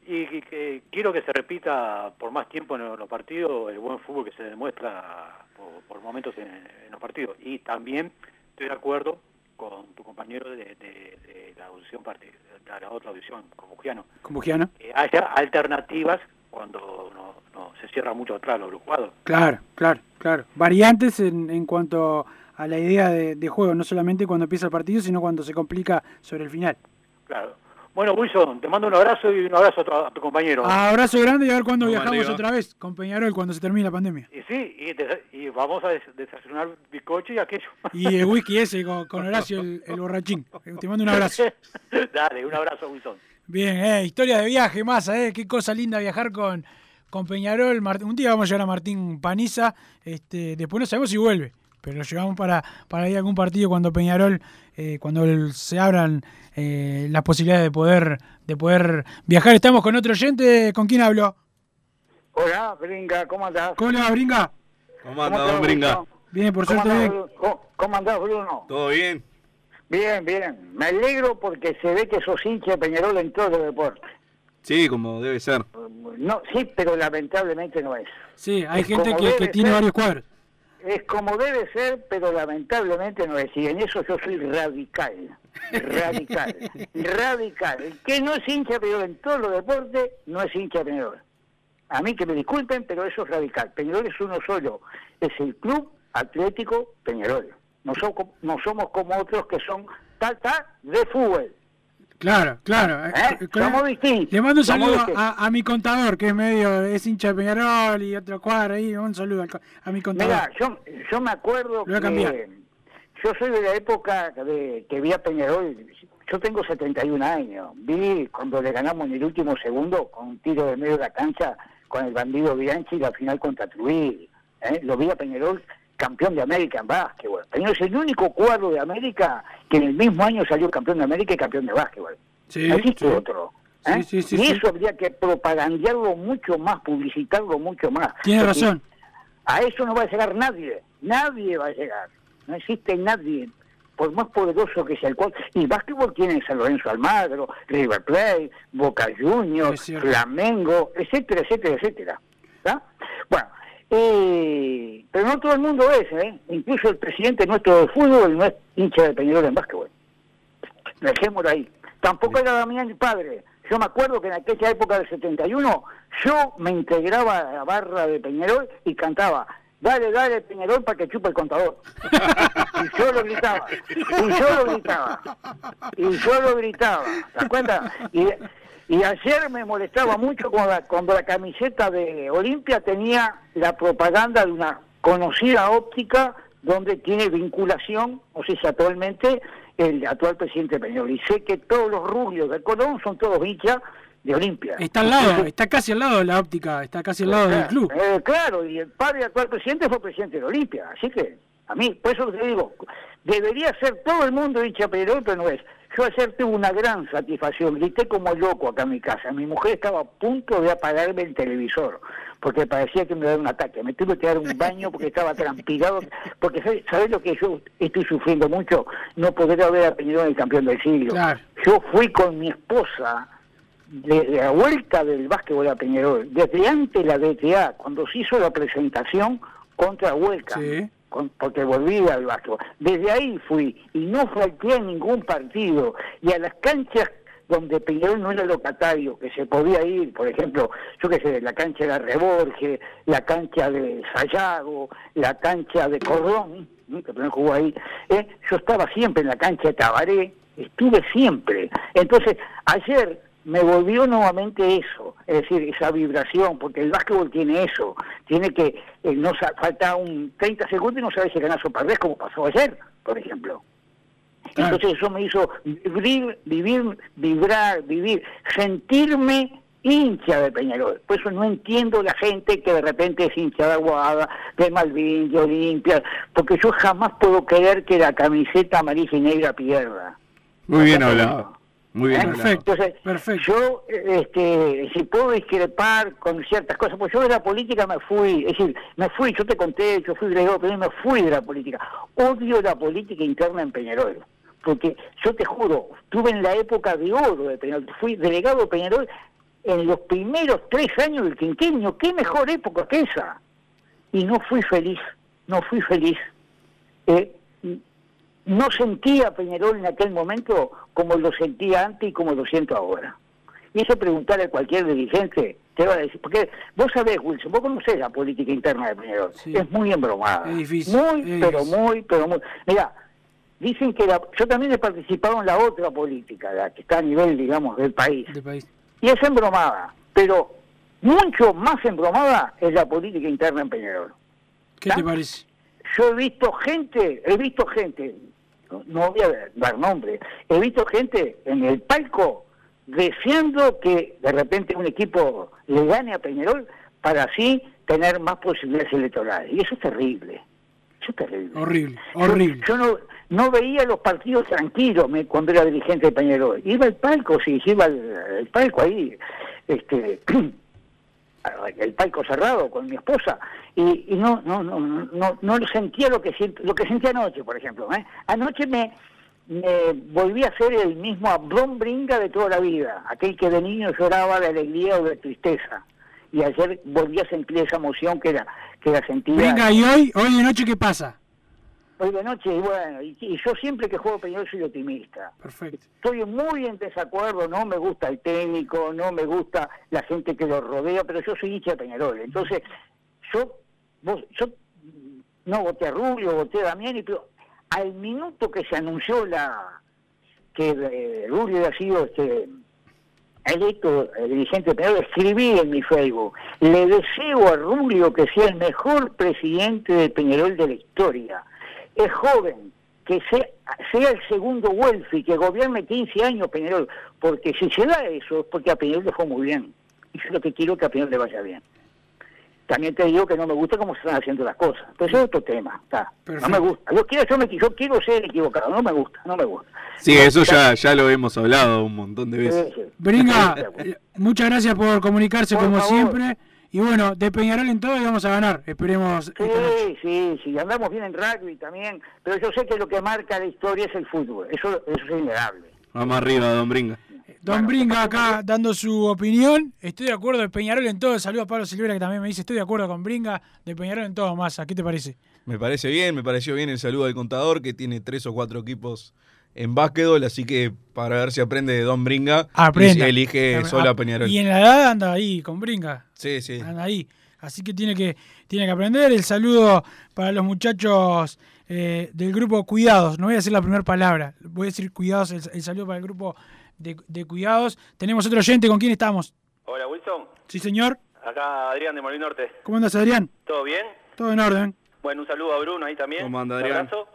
y que, que quiero que se repita por más tiempo en los partidos el buen fútbol que se demuestra por, por momentos en, en los partidos. Y también estoy de acuerdo con tu compañero de, de- de la audición de la otra audición, como Giano, Con Bugiano. que haya alternativas cuando no, no se cierra mucho atrás los jugadores. Claro, claro, claro. Variantes en, en cuanto a la idea de, de juego, no solamente cuando empieza el partido, sino cuando se complica sobre el final. Claro. Bueno, Wilson, te mando un abrazo y un abrazo a tu, a tu compañero. Abrazo grande y a ver cuándo viajamos otra vez con Peñarol cuando se termine la pandemia. Y sí, y, desa- y vamos a des- desayunar bizcocho y aquello. Y el whisky ese con, con Horacio, el, el borrachín. Te mando un abrazo. [laughs] Dale, un abrazo, Wilson. Bien, eh, historia de viaje, más, eh, qué cosa linda viajar con, con Peñarol. Mart- un día vamos a llegar a Martín Paniza, este, después no sabemos si vuelve, pero lo llevamos para, para ir a algún partido cuando Peñarol, eh, cuando se abran eh, las posibilidades de poder, de poder viajar. Estamos con otro oyente, ¿con quién hablo? Hola, Bringa, ¿cómo andás? ¿Cómo va, Bringa? ¿Cómo anda, anda, don Bringa? Bien, por ¿Cómo suerte andás, bien. ¿Cómo, andás, Bruno? ¿Todo bien? Bien, bien. Me alegro porque se ve que sos hincha de Peñarol en todo el deporte. Sí, como debe ser. No, sí, pero lamentablemente no es. Sí, hay Es gente que, tiene ser. varios cuadros. Es como debe ser, pero lamentablemente no es. Y en eso yo soy radical. Radical. [laughs] radical. El que no es hincha Peñarol en todos los deportes, no es hincha Peñarol. A mí que me disculpen, pero eso es radical. Peñarol es uno solo. Es el Club Atlético Peñarol. No, so- no somos como otros que son tata de fútbol. Claro, claro. ¿Eh? Eh, distintos. Le mando un saludo a, a mi contador, que es medio, es hincha de Peñarol y otro cuadro ahí. Un saludo a mi contador. Mira, yo, yo me acuerdo Lo que yo soy de la época de que vi a Peñarol. Yo tengo 71 años. Vi cuando le ganamos en el último segundo con un tiro de medio de la cancha con el bandido Bianchi la final contra Trujillo. ¿eh? Lo vi a Peñarol campeón de América en básquetbol. Peñarol es el único cuadro de América que en el mismo año salió campeón de América y campeón de básquetbol. Sí, no existe sí. otro. ¿eh? Sí, y eso habría que propagandearlo mucho más, publicitarlo mucho más. Tiene razón. A eso no va a llegar nadie, nadie va a llegar. No existe nadie, por más poderoso que sea el cual. Y básquetbol tiene San Lorenzo Almagro, River Plate, Boca Juniors, Flamengo, etcétera, etcétera, etcétera. ¿tá? Bueno, eh, pero no todo el mundo es, ¿eh? Incluso el presidente nuestro de fútbol no es hincha de Peñarol en básquetbol. Dejémoslo ahí. Tampoco era Damián mi padre. Yo me acuerdo que en aquella época del 71 yo me integraba a la barra de Peñarol y cantaba Dale, dale, Peñarol, para que chupe el contador. y yo lo gritaba. Y yo lo gritaba. Y yo lo gritaba. ¿Te das cuenta? Y, y ayer me molestaba mucho cuando la, cuando la camiseta de Olimpia tenía la propaganda de una conocida óptica donde tiene vinculación, o sea, actualmente el actual presidente Peñarol. Y sé que todos los rubios del Colón son todos hinchas de Olimpia. Está al lado, está casi al lado de la óptica, está casi al lado del club. Eh, claro, y el padre del actual presidente fue presidente de Olimpia, así que a mí, por eso te digo, debería ser todo el mundo hincha Peñarol, pero no es. Yo ayer tuve una gran satisfacción, grité como loco acá en mi casa. Mi mujer estaba a punto de apagarme el televisor, porque parecía que me daba un ataque. Me tuve que dar un baño porque estaba transpirado, porque ¿sabes lo que yo estoy sufriendo mucho? No poder ver a Peñarol el campeón del siglo. Yo fui con mi esposa desde la vuelta del básquetbol a Peñarol, desde antes la DTA, cuando se hizo la presentación contra Huelca, con- porque volví al básquetbol. Desde ahí fui y no falté a ningún partido. Y a las canchas donde Peñarol no era locatario, que se podía ir, por ejemplo, yo qué sé, la cancha de Reborge, la cancha de Sayago, la cancha de Cordón, ¿no? que también jugó ahí, ¿eh? yo estaba siempre en la cancha de Tabaré, estuve siempre. Entonces, ayer me volvió nuevamente eso, es decir, esa vibración, porque el básquetbol tiene eso, tiene que, eh, no falta un 30 segundos y no sabes si ganás o perdés, como pasó ayer, por ejemplo. Entonces eso me hizo vivir, vivir, vibrar, vivir, sentirme hincha de Peñarol. Por eso no entiendo la gente que de repente es hincha de Aguada, de Malvin, de Olimpia, porque yo jamás puedo creer que la camiseta amarilla y negra pierda. Muy bien hablado. Muy bien ¿Eh? hablado. Entonces, yo, eh, este, si puedo discrepar con ciertas cosas, pues yo de la política me fui, es decir, me fui, yo te conté, yo fui delegado, pero me fui de la política. Odio la política interna en Peñarol, porque yo te juro, estuve en la época de oro de Peñarol, fui delegado de Peñarol en los primeros tres años del quinquenio, qué mejor época que esa. Y no fui feliz, no fui feliz. Eh, no sentía Peñarol en aquel momento como lo sentía antes y como lo siento ahora. Y eso preguntarle a cualquier dirigente te va a decir, porque vos sabés, Wilson, vos conocés la política interna de Peñarol, es muy embromada. Es difícil, Muy, es pero difícil. muy, pero muy. Mira, dicen que la, yo también he participado en la otra política, la que está a nivel, digamos, del país. Y es embromada, pero mucho más embromada es la política interna en Peñarol. ¿Qué te parece? Yo he visto gente, he visto gente, no, voy a dar nombre, he visto gente en el palco deseando que de repente un equipo le gane a Peñarol para así tener más posibilidades electorales. Y eso es terrible. Eso es terrible. Horrible, Yo- horrible. Yo, no, no veía los partidos tranquilos me- cuando era dirigente de Peñarol. Iba al palco, sí, iba al, al palco ahí, este, [clears throat] el palco cerrado con mi esposa y, y no, no, no, no, no sentía lo que siento, lo que sentí anoche, por ejemplo. ¿eh? Anoche me, me volví a ser el mismo Abrón Bringa de toda la vida, aquel que de niño lloraba de alegría o de tristeza. Y ayer volví a sentir esa emoción que la, que la sentía. Venga, ¿y hoy? ¿Hoy de noche qué pasa? Hoy de noche, y bueno, y, y yo siempre que juego Peñarol soy optimista. Perfecto. Estoy muy en desacuerdo, no me gusta el técnico, no me gusta la gente que lo rodea, pero yo soy hincha de Peñarol. Entonces, yo, vos, yo no voté a Rubio, voté a Damiani, pero al minuto que se anunció la que eh, Rubio había sido este, electo eh, dirigente de Peñarol, escribí en mi Facebook, le deseo a Rubio que sea el mejor presidente de Peñarol de la historia. Es joven, que sea, sea el segundo Welfi, que gobierne 15 años Peñarol, porque si se da eso es porque a Peñarol le fue muy bien. Y yo lo que quiero es que a Peñarol le vaya bien. también te digo que no me gusta cómo se están haciendo las cosas. Pero eso es otro tema. Está. No me gusta. Yo quiero, yo, me, yo quiero ser equivocado. No me gusta, no me gusta. Sí, eso ya, ya lo hemos hablado un montón de veces. Bringa, eh, muchas gracias por comunicarse Por como favor. siempre. Y bueno, de Peñarol en todo y vamos a ganar. Esperemos. esta noche. Sí, sí, sí, andamos bien en rugby también, pero yo sé que lo que marca la historia es el fútbol, eso, eso es innegable. Vamos arriba, don Bringa. Don Bringa acá dando su opinión. Estoy de acuerdo de Peñarol en todo. Saludos a Pablo Silvera que también me dice, estoy de acuerdo con Bringa, de Peñarol en todo, Massa. ¿Qué te parece? Me parece bien, me pareció bien el saludo del contador que tiene tres o cuatro equipos en básquetbol, así que para ver si aprende de Don Bringa Aprenda. elige Ah, solo a Peñarol. Y en la edad anda ahí con Bringa. Sí, sí. Anda ahí. Así que tiene que, tiene que aprender. El saludo para los muchachos eh, del grupo Cuidados. No voy a decir la primera palabra. Voy a decir Cuidados. El, el saludo para el grupo de, de Cuidados. Tenemos otro oyente. ¿Con quién estamos? Hola Wilson, Sí, señor. acá Adrián de Molín Norte. ¿Cómo andas, Adrián? ¿Todo bien? Todo en orden. Bueno, un saludo a Bruno ahí también. ¿Cómo anda, Un Adrián? abrazo.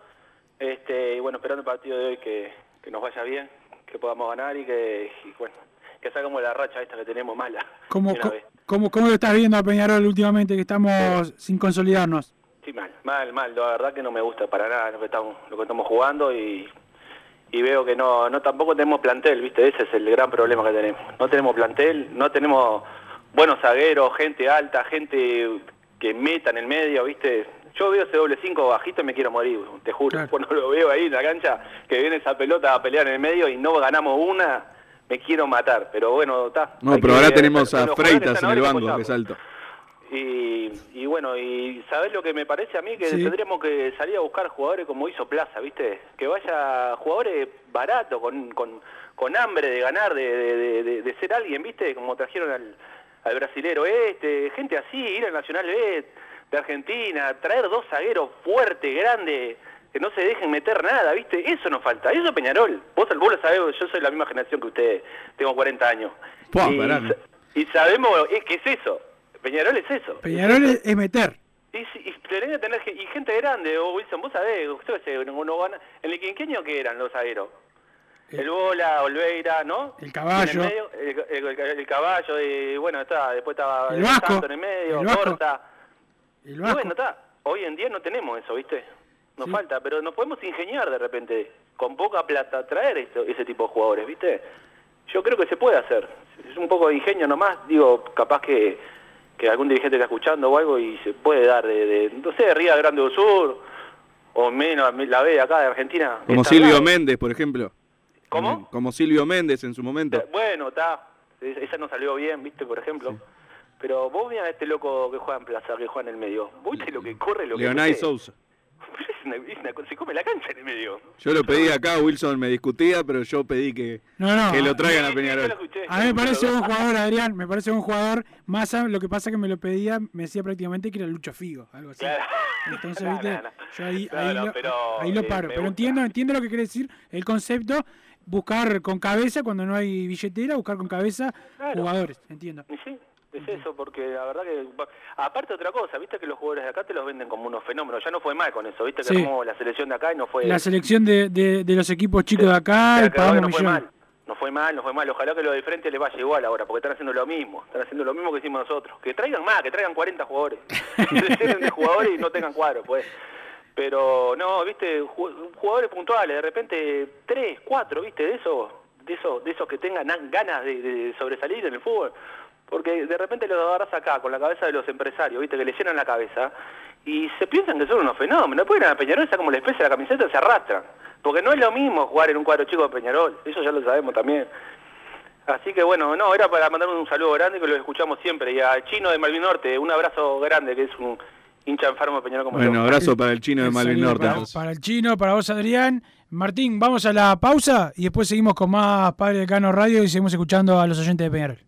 Este, y bueno, esperando el partido de hoy que, que nos vaya bien, que podamos ganar y que, y bueno, que salgamos de la racha esta que tenemos mala. ¿Cómo, cómo, cómo lo estás viendo a Peñarol últimamente que estamos sin consolidarnos? Sí, mal, mal, mal. La verdad que no me gusta para nada lo que estamos, lo que estamos jugando y, y veo que no, no tampoco tenemos plantel, ¿viste? Ese es el gran problema que tenemos. No tenemos plantel, no tenemos buenos zagueros, gente alta, gente que meta en el medio, ¿viste? Yo veo ese doble cinco bajito y me quiero morir, te juro. [laughs] Cuando lo veo ahí en la cancha, que viene esa pelota a pelear en el medio y no ganamos una, me quiero matar. Pero bueno, está. No, pero que- ahora tenemos a Freitas en el banco, que es alto. y, y bueno, y ¿sabés lo que me parece a mí? Que Sí. tendríamos que salir a buscar jugadores como hizo Plaza, ¿viste? Que vaya jugadores baratos, con, con, con hambre de ganar, de, de, de- de ser alguien, ¿viste? Como trajeron al, al brasilero este, gente así, ir al Nacional B de Argentina, traer dos zagueros fuertes, grandes, que no se dejen meter nada, ¿viste? Eso nos falta, eso es Peñarol. Vos, vos lo sabés, yo soy la misma generación que ustedes, tengo 40 años. Pua, y, y sabemos es que es eso. Peñarol es eso. Peñarol es, es meter. Y, y que tener y gente grande, o Wilson, vos sabés, qué no- gana- en el quinqueño que eran los zagueros. El Bola, Olveira, ¿no? El Caballo. En el, medio, el, el- el caballo, y bueno, está, después estaba El Vasco, en el medio, el Vasco. Y bueno, está, hoy en día no tenemos eso, ¿viste? Nos Sí. falta, pero nos podemos ingeniar de repente, con poca plata, traer esto, ese tipo de jugadores, ¿viste? Yo creo que se puede hacer. Es un poco de ingenio nomás, digo, capaz que, que algún dirigente está escuchando o algo y se puede dar de, de no sé, Ría Grande do Sur, o menos la B de acá de Argentina. Como Silvio bravo. Méndez, por ejemplo. ¿Cómo? Como Silvio Méndez en su momento. Bueno, está. Es- Esa no salió bien, ¿viste? Por ejemplo. Pero vos mirá a este loco que juega en plaza, que juega en el medio. ¿Vos viste lo que corre, lo que Leonay? Sousa. [laughs] Es una- es una se come la cancha en el medio. Yo lo pedí acá, Wilson me discutía, pero yo pedí que, No, no. que lo traigan a Peñarol. A mí me parece un jugador, Adrián, me parece un jugador. Más lo que pasa que me lo pedía, me decía prácticamente que era Lucho Figo, algo así. Claro. Entonces, [laughs] No, viste, no, no. yo ahí, No, ahí no, lo, pero, ahí lo eh, paro. Pero entiendo, entiendo lo que quiere decir el concepto, buscar con cabeza cuando no hay billetera, buscar con cabeza Claro. jugadores, entiendo. Y sí, es eso, porque la verdad que... Aparte otra cosa, viste que los jugadores de acá te los venden como unos fenómenos. Ya no fue mal con eso, viste que Sí. armó la selección de acá y no fue... La selección de, de, de los equipos chicos de acá, y pagamos no fue mal. No fue mal, no fue mal. Ojalá que lo de frente les vaya igual ahora, porque están haciendo lo mismo. Están haciendo lo mismo que hicimos nosotros. Que traigan más, que traigan 40 jugadores. [laughs] Que se llenen de jugadores y no tengan cuadro, pues. Pero no, viste, Ju- jugadores puntuales, de repente tres, cuatro, viste, de esos, de esos, de esos que tengan an- ganas de, de sobresalir en el fútbol. Porque de repente los agarras acá con la cabeza de los empresarios, viste, que le llenan la cabeza y se piensan que son unos fenómenos. Después ir a Peñarol, está como la especie de la camiseta, se arrastran. Porque no es lo mismo jugar en un cuadro chico de Peñarol, eso ya lo sabemos también. Así que bueno, no, era para mandar un saludo grande que lo escuchamos siempre. Y al chino de Malvin Norte, un abrazo grande, que es un hincha enfermo de Peñarol como Bueno, yo. abrazo para el chino de Malvin Norte. Para, para el chino, para vos, Adrián. Martín, vamos a la pausa y después seguimos con más Padre de Cano Radio y seguimos escuchando a los oyentes de Peñarol.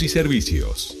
y servicios.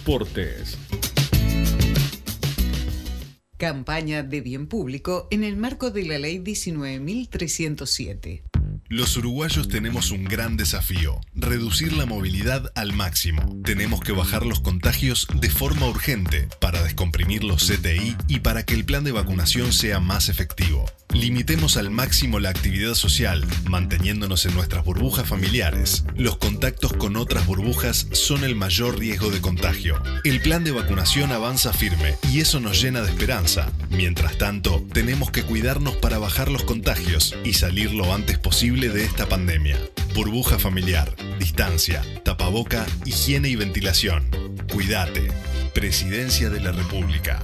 Campaña de bien público en el marco de la Ley 19.307. Los uruguayos tenemos un gran desafío, reducir la movilidad al máximo. Tenemos que bajar los contagios de forma urgente para descomprimir los CTI y para que el plan de vacunación sea más efectivo. Limitemos al máximo la actividad social, manteniéndonos en nuestras burbujas familiares. Los contactos con otras burbujas son el mayor riesgo de contagio. El plan de vacunación avanza firme y eso nos llena de esperanza. Mientras tanto, tenemos que cuidarnos para bajar los contagios y salir lo antes posible de esta pandemia. Burbuja familiar, distancia, tapaboca, higiene y ventilación. Cuídate. Presidencia de la República.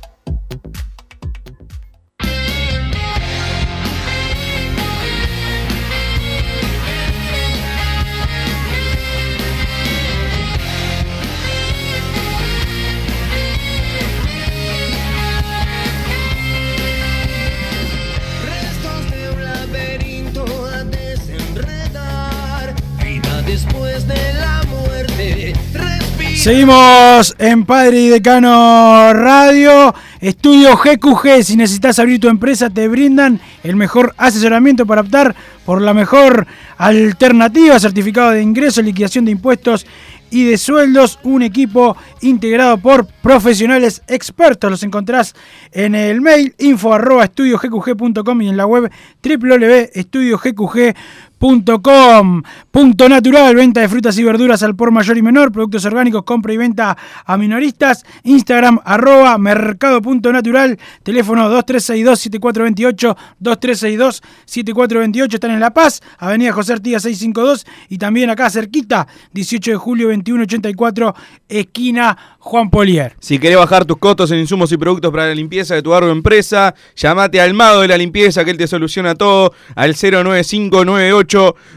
Seguimos en Padre y Decano Radio, Estudio GQG. Si necesitas abrir tu empresa, te brindan el mejor asesoramiento para optar por la mejor alternativa, certificado de ingreso, liquidación de impuestos y de sueldos. Un equipo integrado por profesionales expertos. Los encontrás en el mail info arroba estudiogqg.com y en la web www.estudiogqg.com. Punto natural, venta de frutas y verduras al por mayor y menor, productos orgánicos, compra y venta a minoristas, Instagram arroba mercado.natural, teléfono 2362-7428, 2362-7428, están en La Paz, Avenida José Artigas 652 y también acá cerquita, 18 de julio 2184, esquina Juan Polier. Si querés bajar tus costos en insumos y productos para la limpieza de tu barrio empresa, llamate al mago de la limpieza que él te soluciona todo al 09598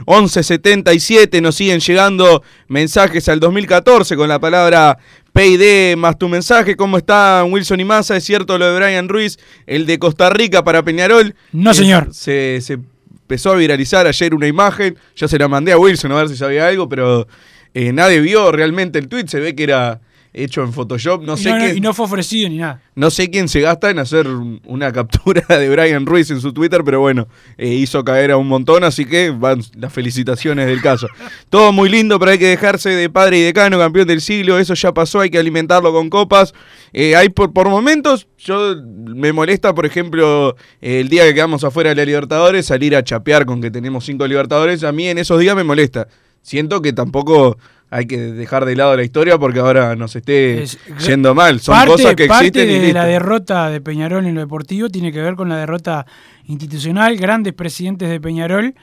1177. Nos siguen llegando mensajes al 2014 con la palabra PID más tu mensaje. ¿Cómo está Wilson y Massa? ¿Es cierto lo de Brian Ruiz, el de Costa Rica para Peñarol? No, Eh, señor. Se, se empezó a viralizar ayer una imagen. Yo se la mandé a Wilson a ver si sabía algo, pero eh, nadie vio realmente el tweet. Se ve que era hecho en Photoshop. No sé no, no- qué. y no fue ofrecido ni nada. No sé quién se gasta en hacer un- una captura [laughs] de Brian Ruiz en su Twitter, pero bueno, eh, hizo caer a un montón, así que van las felicitaciones del caso. Todo muy lindo, pero hay que dejarse de padre y decano, campeón del siglo, eso ya pasó, hay que alimentarlo con copas. Eh, hay por, por momentos, yo me molesta, por ejemplo, el día que quedamos afuera de la Libertadores, salir a chapear con que tenemos cinco Libertadores, a mí en esos días me molesta. Siento que tampoco hay que dejar de lado la historia porque ahora nos esté Es- yendo mal. Son parte, cosas que parte existen y de listo. la derrota de Peñarol en lo deportivo tiene que ver con la derrota institucional. Grandes presidentes de Peñarol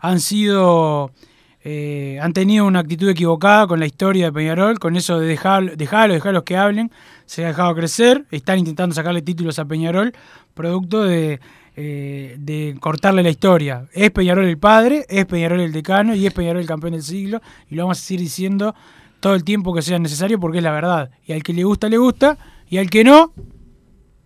han sido eh, han tenido una actitud equivocada con la historia de Peñarol, con eso de dejar, dejarlo, dejarlos que hablen, se ha dejado crecer, están intentando sacarle títulos a Peñarol, producto de, eh, de cortarle la historia. Es Peñarol el padre, es Peñarol el decano y es Peñarol el campeón del siglo, y lo vamos a seguir diciendo todo el tiempo que sea necesario porque es la verdad. Y al que le gusta, le gusta, y al que no,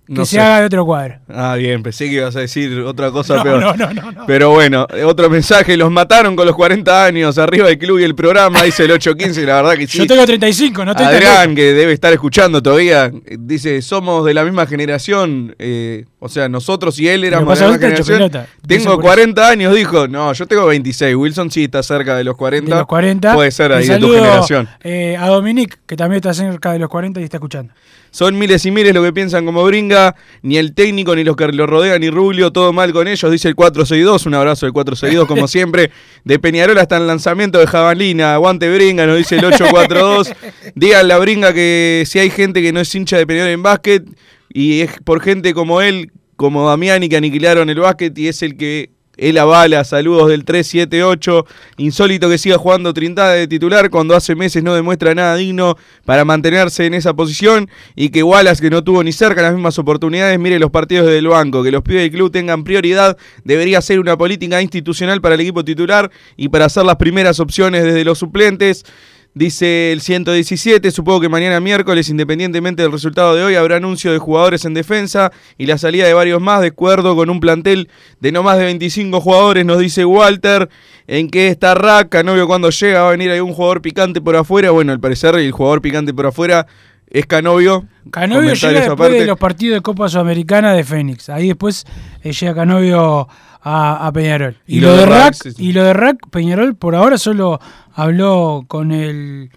que No se sé. haga de otro cuadro. Ah, bien, pensé que ibas a decir otra cosa [laughs] No, peor. no, no, no, no. Pero bueno, otro mensaje, los mataron con los 40 años, arriba del club y el programa, dice el 815, la verdad que sí. Yo tengo 35, no tan Adrián, que debe estar escuchando todavía, dice, somos de la misma generación, eh, o sea, nosotros y él éramos de la generación. Tengo por 40 años, dijo. No, yo tengo 26. Wilson sí está cerca de los 40. de los 40. Puede ser ahí de tu generación. eh, a Dominique, que también está cerca de los 40 y está escuchando. Son miles y miles lo que piensan como Bringa, ni el técnico, ni los que lo rodean, ni Rubio, todo mal con ellos, dice el 462, un abrazo del 462 como [laughs] siempre, de Peñarol hasta el lanzamiento de Jabalina, aguante Bringa, nos dice el 842, díganle a Bringa que si hay gente que no es hincha de Peñarol en básquet, y es por gente como él, como Damiani, que aniquilaron el básquet, y es el que él avala, saludos del 378. Insólito que siga jugando Trinidad de titular cuando hace meses no demuestra nada digno para mantenerse en esa posición. Y que Wallace, que no tuvo ni cerca las mismas oportunidades, mire los partidos del banco. Que los pibes del club tengan prioridad debería ser una política institucional para el equipo titular y para hacer las primeras opciones desde los suplentes. Dice el 117, supongo que mañana miércoles, independientemente del resultado de hoy, habrá anuncio de jugadores en defensa y la salida de varios más, de acuerdo con un plantel de no más de 25 jugadores, nos dice Walter, en qué está Rack, Canovio cuando llega, va a venir algún jugador picante por afuera, bueno, al parecer el jugador picante por afuera es Canovio. Canovio llega después aparte. de los partidos de Copa Sudamericana de Fénix. Ahí después eh, llega Canovio a, a Peñarol. Y, Y lo, de Rack, Rack, sí, sí. y lo de Rack, Peñarol por ahora solo habló con el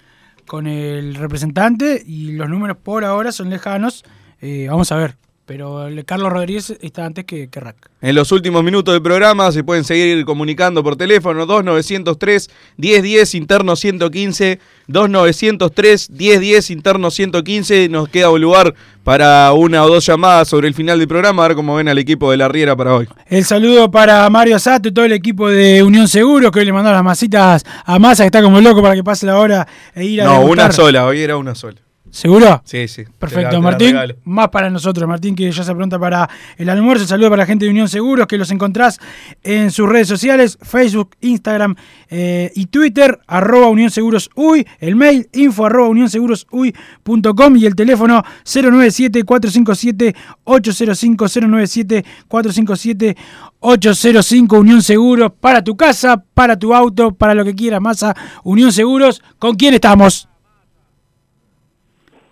con el representante y los números por ahora son lejanos. Eh, vamos a ver. Pero el Carlos Rodríguez está antes que, que Rack. En los últimos minutos del programa se pueden seguir comunicando por teléfono 2903-1010 interno 115, 2903-1010 interno 115. Nos queda un lugar para una o dos llamadas sobre el final del programa, a ver cómo ven al equipo de la Riera para hoy. El saludo para Mario Sato y todo el equipo de Unión Seguros, que hoy le mandaron las masitas a Massa, que está como loco para que pase la hora e ir a No, degustar. una sola, hoy era una sola. ¿Seguro? Sí, sí. Perfecto, Martín. Más para nosotros, Martín, que ya se pronta para el almuerzo. Saludo para la gente de Unión Seguros, que los encontrás en sus redes sociales, Facebook, Instagram eh, y Twitter, arroba Unión Seguros Uy, el mail info arroba unionsegurosuy.com y el teléfono 097-457-805, 097-457-805, Unión Seguros, para tu casa, para tu auto, para lo que quieras, masa, Unión Seguros. ¿Con quién estamos?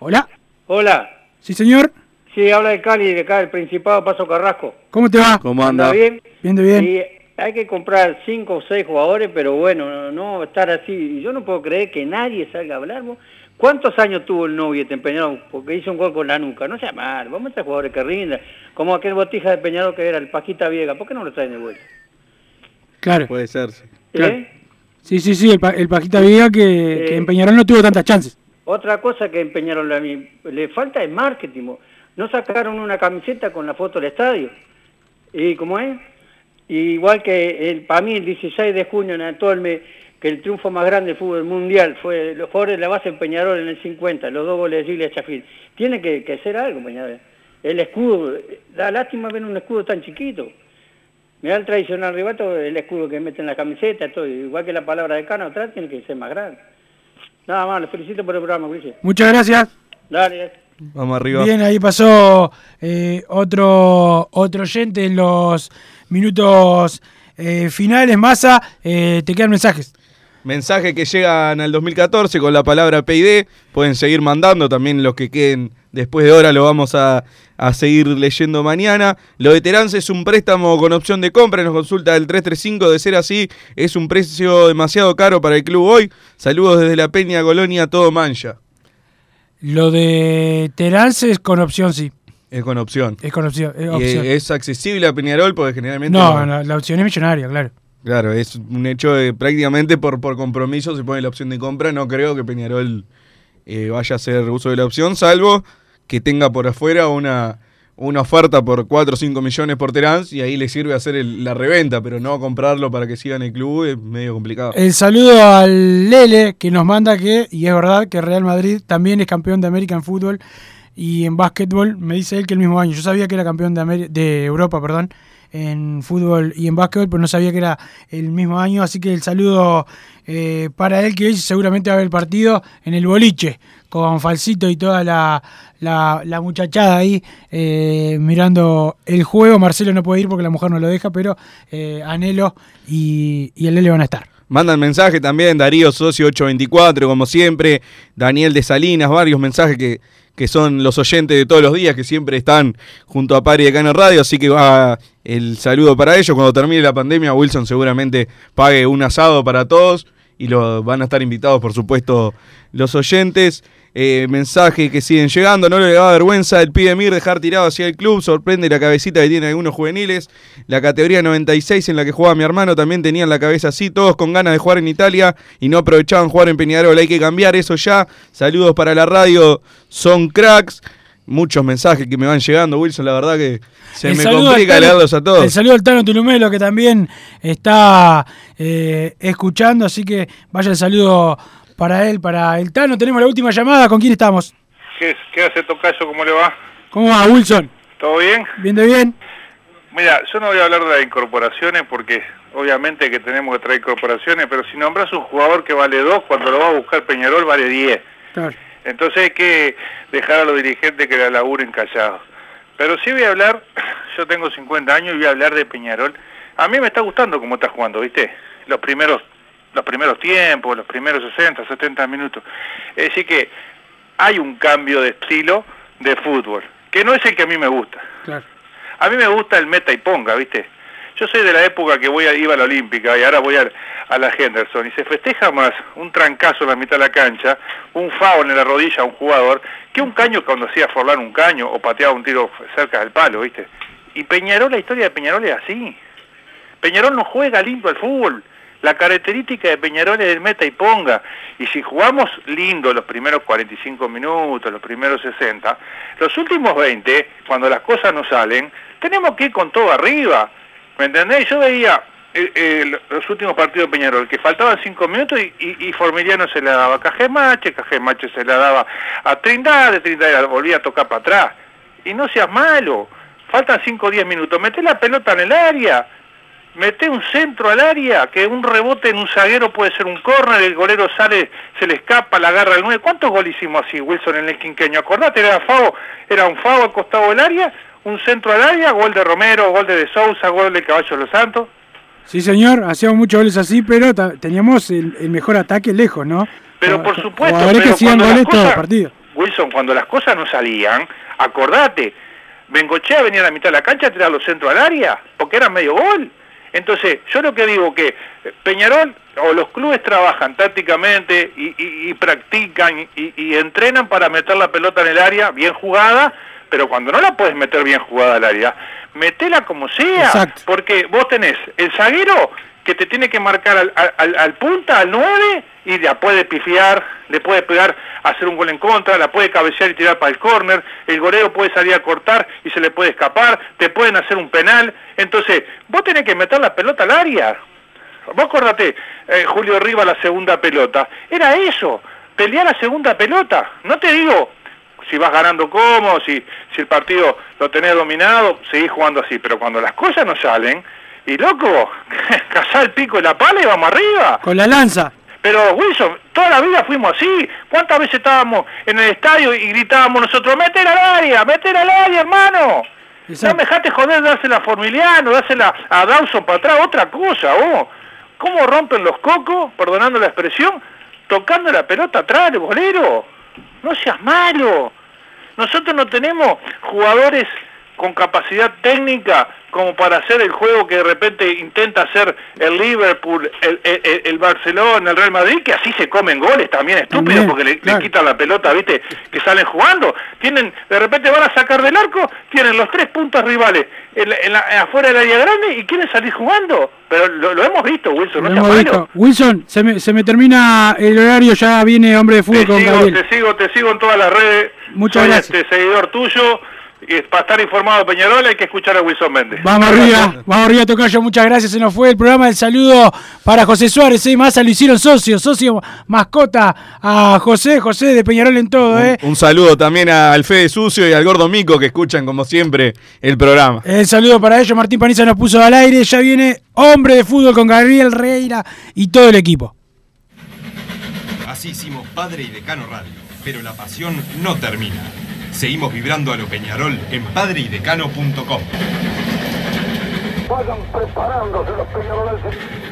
Hola. Hola. Sí, señor. Sí, habla de Cali, de acá del Principado Paso Carrasco. ¿Cómo te va? ¿Cómo ¿Anda bien? Bien de bien. Y hay que comprar cinco o seis jugadores, pero bueno, no, no estar así. Y Yo no puedo creer que nadie salga a hablar. ¿vos? ¿Cuántos años tuvo el novio de Peñarol? Porque hizo un gol con la nuca. No sea mal, vamos a traer jugadores que rindan. Como aquel botija de Peñarol que era el Paquita Viega. ¿Por qué no lo traen de vuelta? Claro. Puede ser, sí. Claro. ¿Eh? Sí, sí, sí, el, pa- el Pajita Viga que, Eh. que en Peñarol no tuvo tantas chances. Otra cosa que en Peñarol a mí le falta es marketing. No sacaron una camiseta con la foto del estadio. ¿Y cómo es? Igual que para mí el 16 de junio en mes, que el triunfo más grande del fútbol mundial fue los jugadores de la base en Peñarol en el 50, los dos goles de Giles Chafil. Tiene que, que hacer algo Peñarol. El escudo, da lástima ver un escudo tan chiquito. Mirá el tradicional ribato, el escudo que mete en la camiseta, todo, igual que la palabra de Cano atrás, tiene que ser más grande. Nada más, los felicito por el programa, Ulises. Muchas gracias. Dale. Vamos arriba. Bien, ahí pasó eh, otro, otro oyente en los minutos eh, finales. Massa, eh, te quedan mensajes. Mensajes que llegan al 2014 con la palabra PID. Pueden seguir mandando también los que queden después de hora. Lo vamos a, a seguir leyendo mañana. Lo de Terance es un préstamo con opción de compra. Nos consulta el 335. De ser así, es un precio demasiado caro para el club hoy. Saludos desde la Peña Colonia, todo mancha. Lo de Terance es con opción, sí. Es con opción. Es con opción. es Y, opción. eh, es accesible a Peñarol porque generalmente. no, no, la opción es millonaria, claro. Claro, es un hecho de prácticamente por, por compromiso se pone la opción de compra. No creo que Peñarol eh, vaya a hacer uso de la opción, salvo que tenga por afuera una, una oferta por 4 o 5 millones por Terán y ahí le sirve hacer el- la reventa, pero no comprarlo para que siga en el club es medio complicado. El saludo al Lele que nos manda que, y es verdad, que Real Madrid también es campeón de América en fútbol y en básquetbol. Me dice él que el mismo año. Yo sabía que era campeón de, Ameri- de Europa, perdón, en fútbol y en básquetbol, pero no sabía que era el mismo año. Así que el saludo eh, para él, que hoy seguramente va a el partido en el boliche, con Falsito y toda la, la, la muchachada ahí eh, mirando el juego. Marcelo no puede ir porque la mujer no lo deja, pero eh, Anhelo y, y el Lele van a estar. Mandan mensaje también, Darío Socio 824, como siempre, Daniel de Salinas, varios mensajes que, que son los oyentes de todos los días, que siempre están junto a Pari de Cano Radio, así que va el saludo para ellos. Cuando termine la pandemia, Wilson seguramente pague un asado para todos y lo, van a estar invitados, por supuesto, los oyentes. Eh, mensajes que siguen llegando, no le da vergüenza el pibe Mir dejar tirado hacia el club, sorprende la cabecita que tiene algunos juveniles. La categoría 96 en la que jugaba mi hermano también tenían la cabeza así, todos con ganas de jugar en Italia y no aprovechaban jugar en Peñarol. Hay que cambiar eso ya. Saludos para la radio, son cracks. Muchos mensajes que me van llegando, Wilson, la verdad que se El me complica Tano- leerlos a todos. El saludo al Tano Tulumelo que también está eh, escuchando, así que vaya el saludo para él, para el Tano. Tenemos la última llamada, ¿con quién estamos? ¿Qué, qué hace Tocayo? ¿Cómo le va? ¿Cómo va, Wilson? ¿Todo bien? ¿Bien de bien? Mira, yo no voy a hablar de las incorporaciones porque obviamente que tenemos que traer incorporaciones, pero si nombras un jugador que vale 2, cuando lo va a buscar Peñarol vale 10. Claro. Entonces hay que dejar a los dirigentes que la laburen callados. Pero sí voy a hablar, [clears throat] yo tengo 50 años y voy a hablar de Peñarol. A mí me está gustando cómo está jugando, ¿viste? Los primeros los primeros tiempos, los primeros 60, 70 minutos. Es decir que hay un cambio de estilo de fútbol, que no es el que a mí me gusta. Claro. A mí me gusta el meta y ponga, ¿viste? Yo soy de la época que voy a, iba a la Olímpica y ahora voy a, a la Henderson y se festeja más un trancazo en la mitad de la cancha, un foul en la rodilla a un jugador, que un caño cuando hacía forlar un caño o pateaba un tiro cerca del palo, ¿viste? Y Peñarol, la historia de Peñarol es así. Peñarol no juega lindo al fútbol. La característica de Peñarol es el meta y ponga. Y si jugamos lindo los primeros 45 minutos, los primeros 60, los últimos 20, cuando las cosas no salen, tenemos que ir con todo arriba. ¿Me entendés? Yo veía eh, eh, los últimos partidos de Peñarol, que faltaban 5 minutos y, y, Formiliano se la daba a Cajemache, Cajemache se la daba a Trindade, Trindade volvía a tocar para atrás. Y no seas malo, faltan 5 o 10 minutos, mete la pelota en el área mete un centro al área, que un rebote en un zaguero puede ser un córner, el golero sale, se le escapa, la agarra el 9. ¿Cuántos goles hicimos así, Wilson, en el quinqueño? Acordate, era, Favo, era un Favo al costado del área, un centro al área, gol de Romero, gol de De Sousa, gol de Caballo de los Santos. Sí, señor, hacíamos muchos goles así, pero teníamos el, el, mejor ataque lejos, ¿no? Pero por supuesto, pero que hacían goles cosas, todo partido. Wilson, cuando las cosas no salían, acordate, Bengochea venía a la mitad de la cancha a tirar los centros al área, porque era medio gol. Entonces, yo lo que digo que Peñarol o los clubes trabajan tácticamente y, y, y practican y, y, entrenan para meter la pelota en el área bien jugada, pero cuando no la puedes meter bien jugada al área, metela como sea, Exacto. porque vos tenés el zaguero que te tiene que marcar al, al, al punta, al 9, y la puede pifiar, le puede pegar, hacer un gol en contra, la puede cabecear y tirar para el córner, el golero puede salir a cortar y se le puede escapar, te pueden hacer un penal, entonces vos tenés que meter la pelota al área. Vos acordate, eh, Julio Riva la segunda pelota, era eso, pelear la segunda pelota, no te digo si vas ganando cómodo, si, si el partido lo tenés dominado, seguís jugando así, pero cuando las cosas no salen, y loco, [laughs] cazá el pico y la pala y vamos arriba. Con la lanza. Pero Wilson, toda la vida fuimos así. ¿Cuántas veces estábamos en el estadio y gritábamos nosotros, meter al área, meter al área, hermano? Exacto. No me dejaste joder, dásela a Formiliano, dásela a Dawson para atrás, otra cosa, vos. ¿Cómo rompen los cocos, perdonando la expresión, tocando la pelota atrás, bolero? No seas malo. Nosotros no tenemos jugadores con capacidad técnica como para hacer el juego que de repente intenta hacer el Liverpool, el, el, el Barcelona, el Real Madrid, que así se comen goles también estúpidos porque le, claro. le, quitan la pelota, viste, que salen jugando. Tienen, de repente van a sacar del arco, tienen los tres puntos rivales en la, en la, afuera del área grande y quieren salir jugando. Pero lo, lo hemos visto, Wilson, no lo hemos visto. Wilson, se me, se me termina el horario, ya viene hombre de fútbol te con sigo, Gabriel. Te sigo, te sigo en todas las redes. Muchas Soy gracias. Este seguidor tuyo y para estar informado de Peñarol hay que escuchar a Wilson Méndez. Vamos arriba, vamos arriba, Tocayo, muchas gracias. Se nos fue el programa. El saludo para José Suárez, ¿eh? Massa lo hicieron socio, socio mascota a José, José de Peñarol en todo, ¿eh? Un, un saludo también al Fede Sucio y al Gordo Mico que escuchan como siempre el programa. El saludo para ellos, Martín Paniza nos puso al aire. Ya viene hombre de fútbol con Gabriel Reira y todo el equipo. Así hicimos Padre y Decano Radio, pero la pasión no termina. Seguimos vibrando a lo Peñarol en padreidecano.com. Vayan preparándose los peñaroles.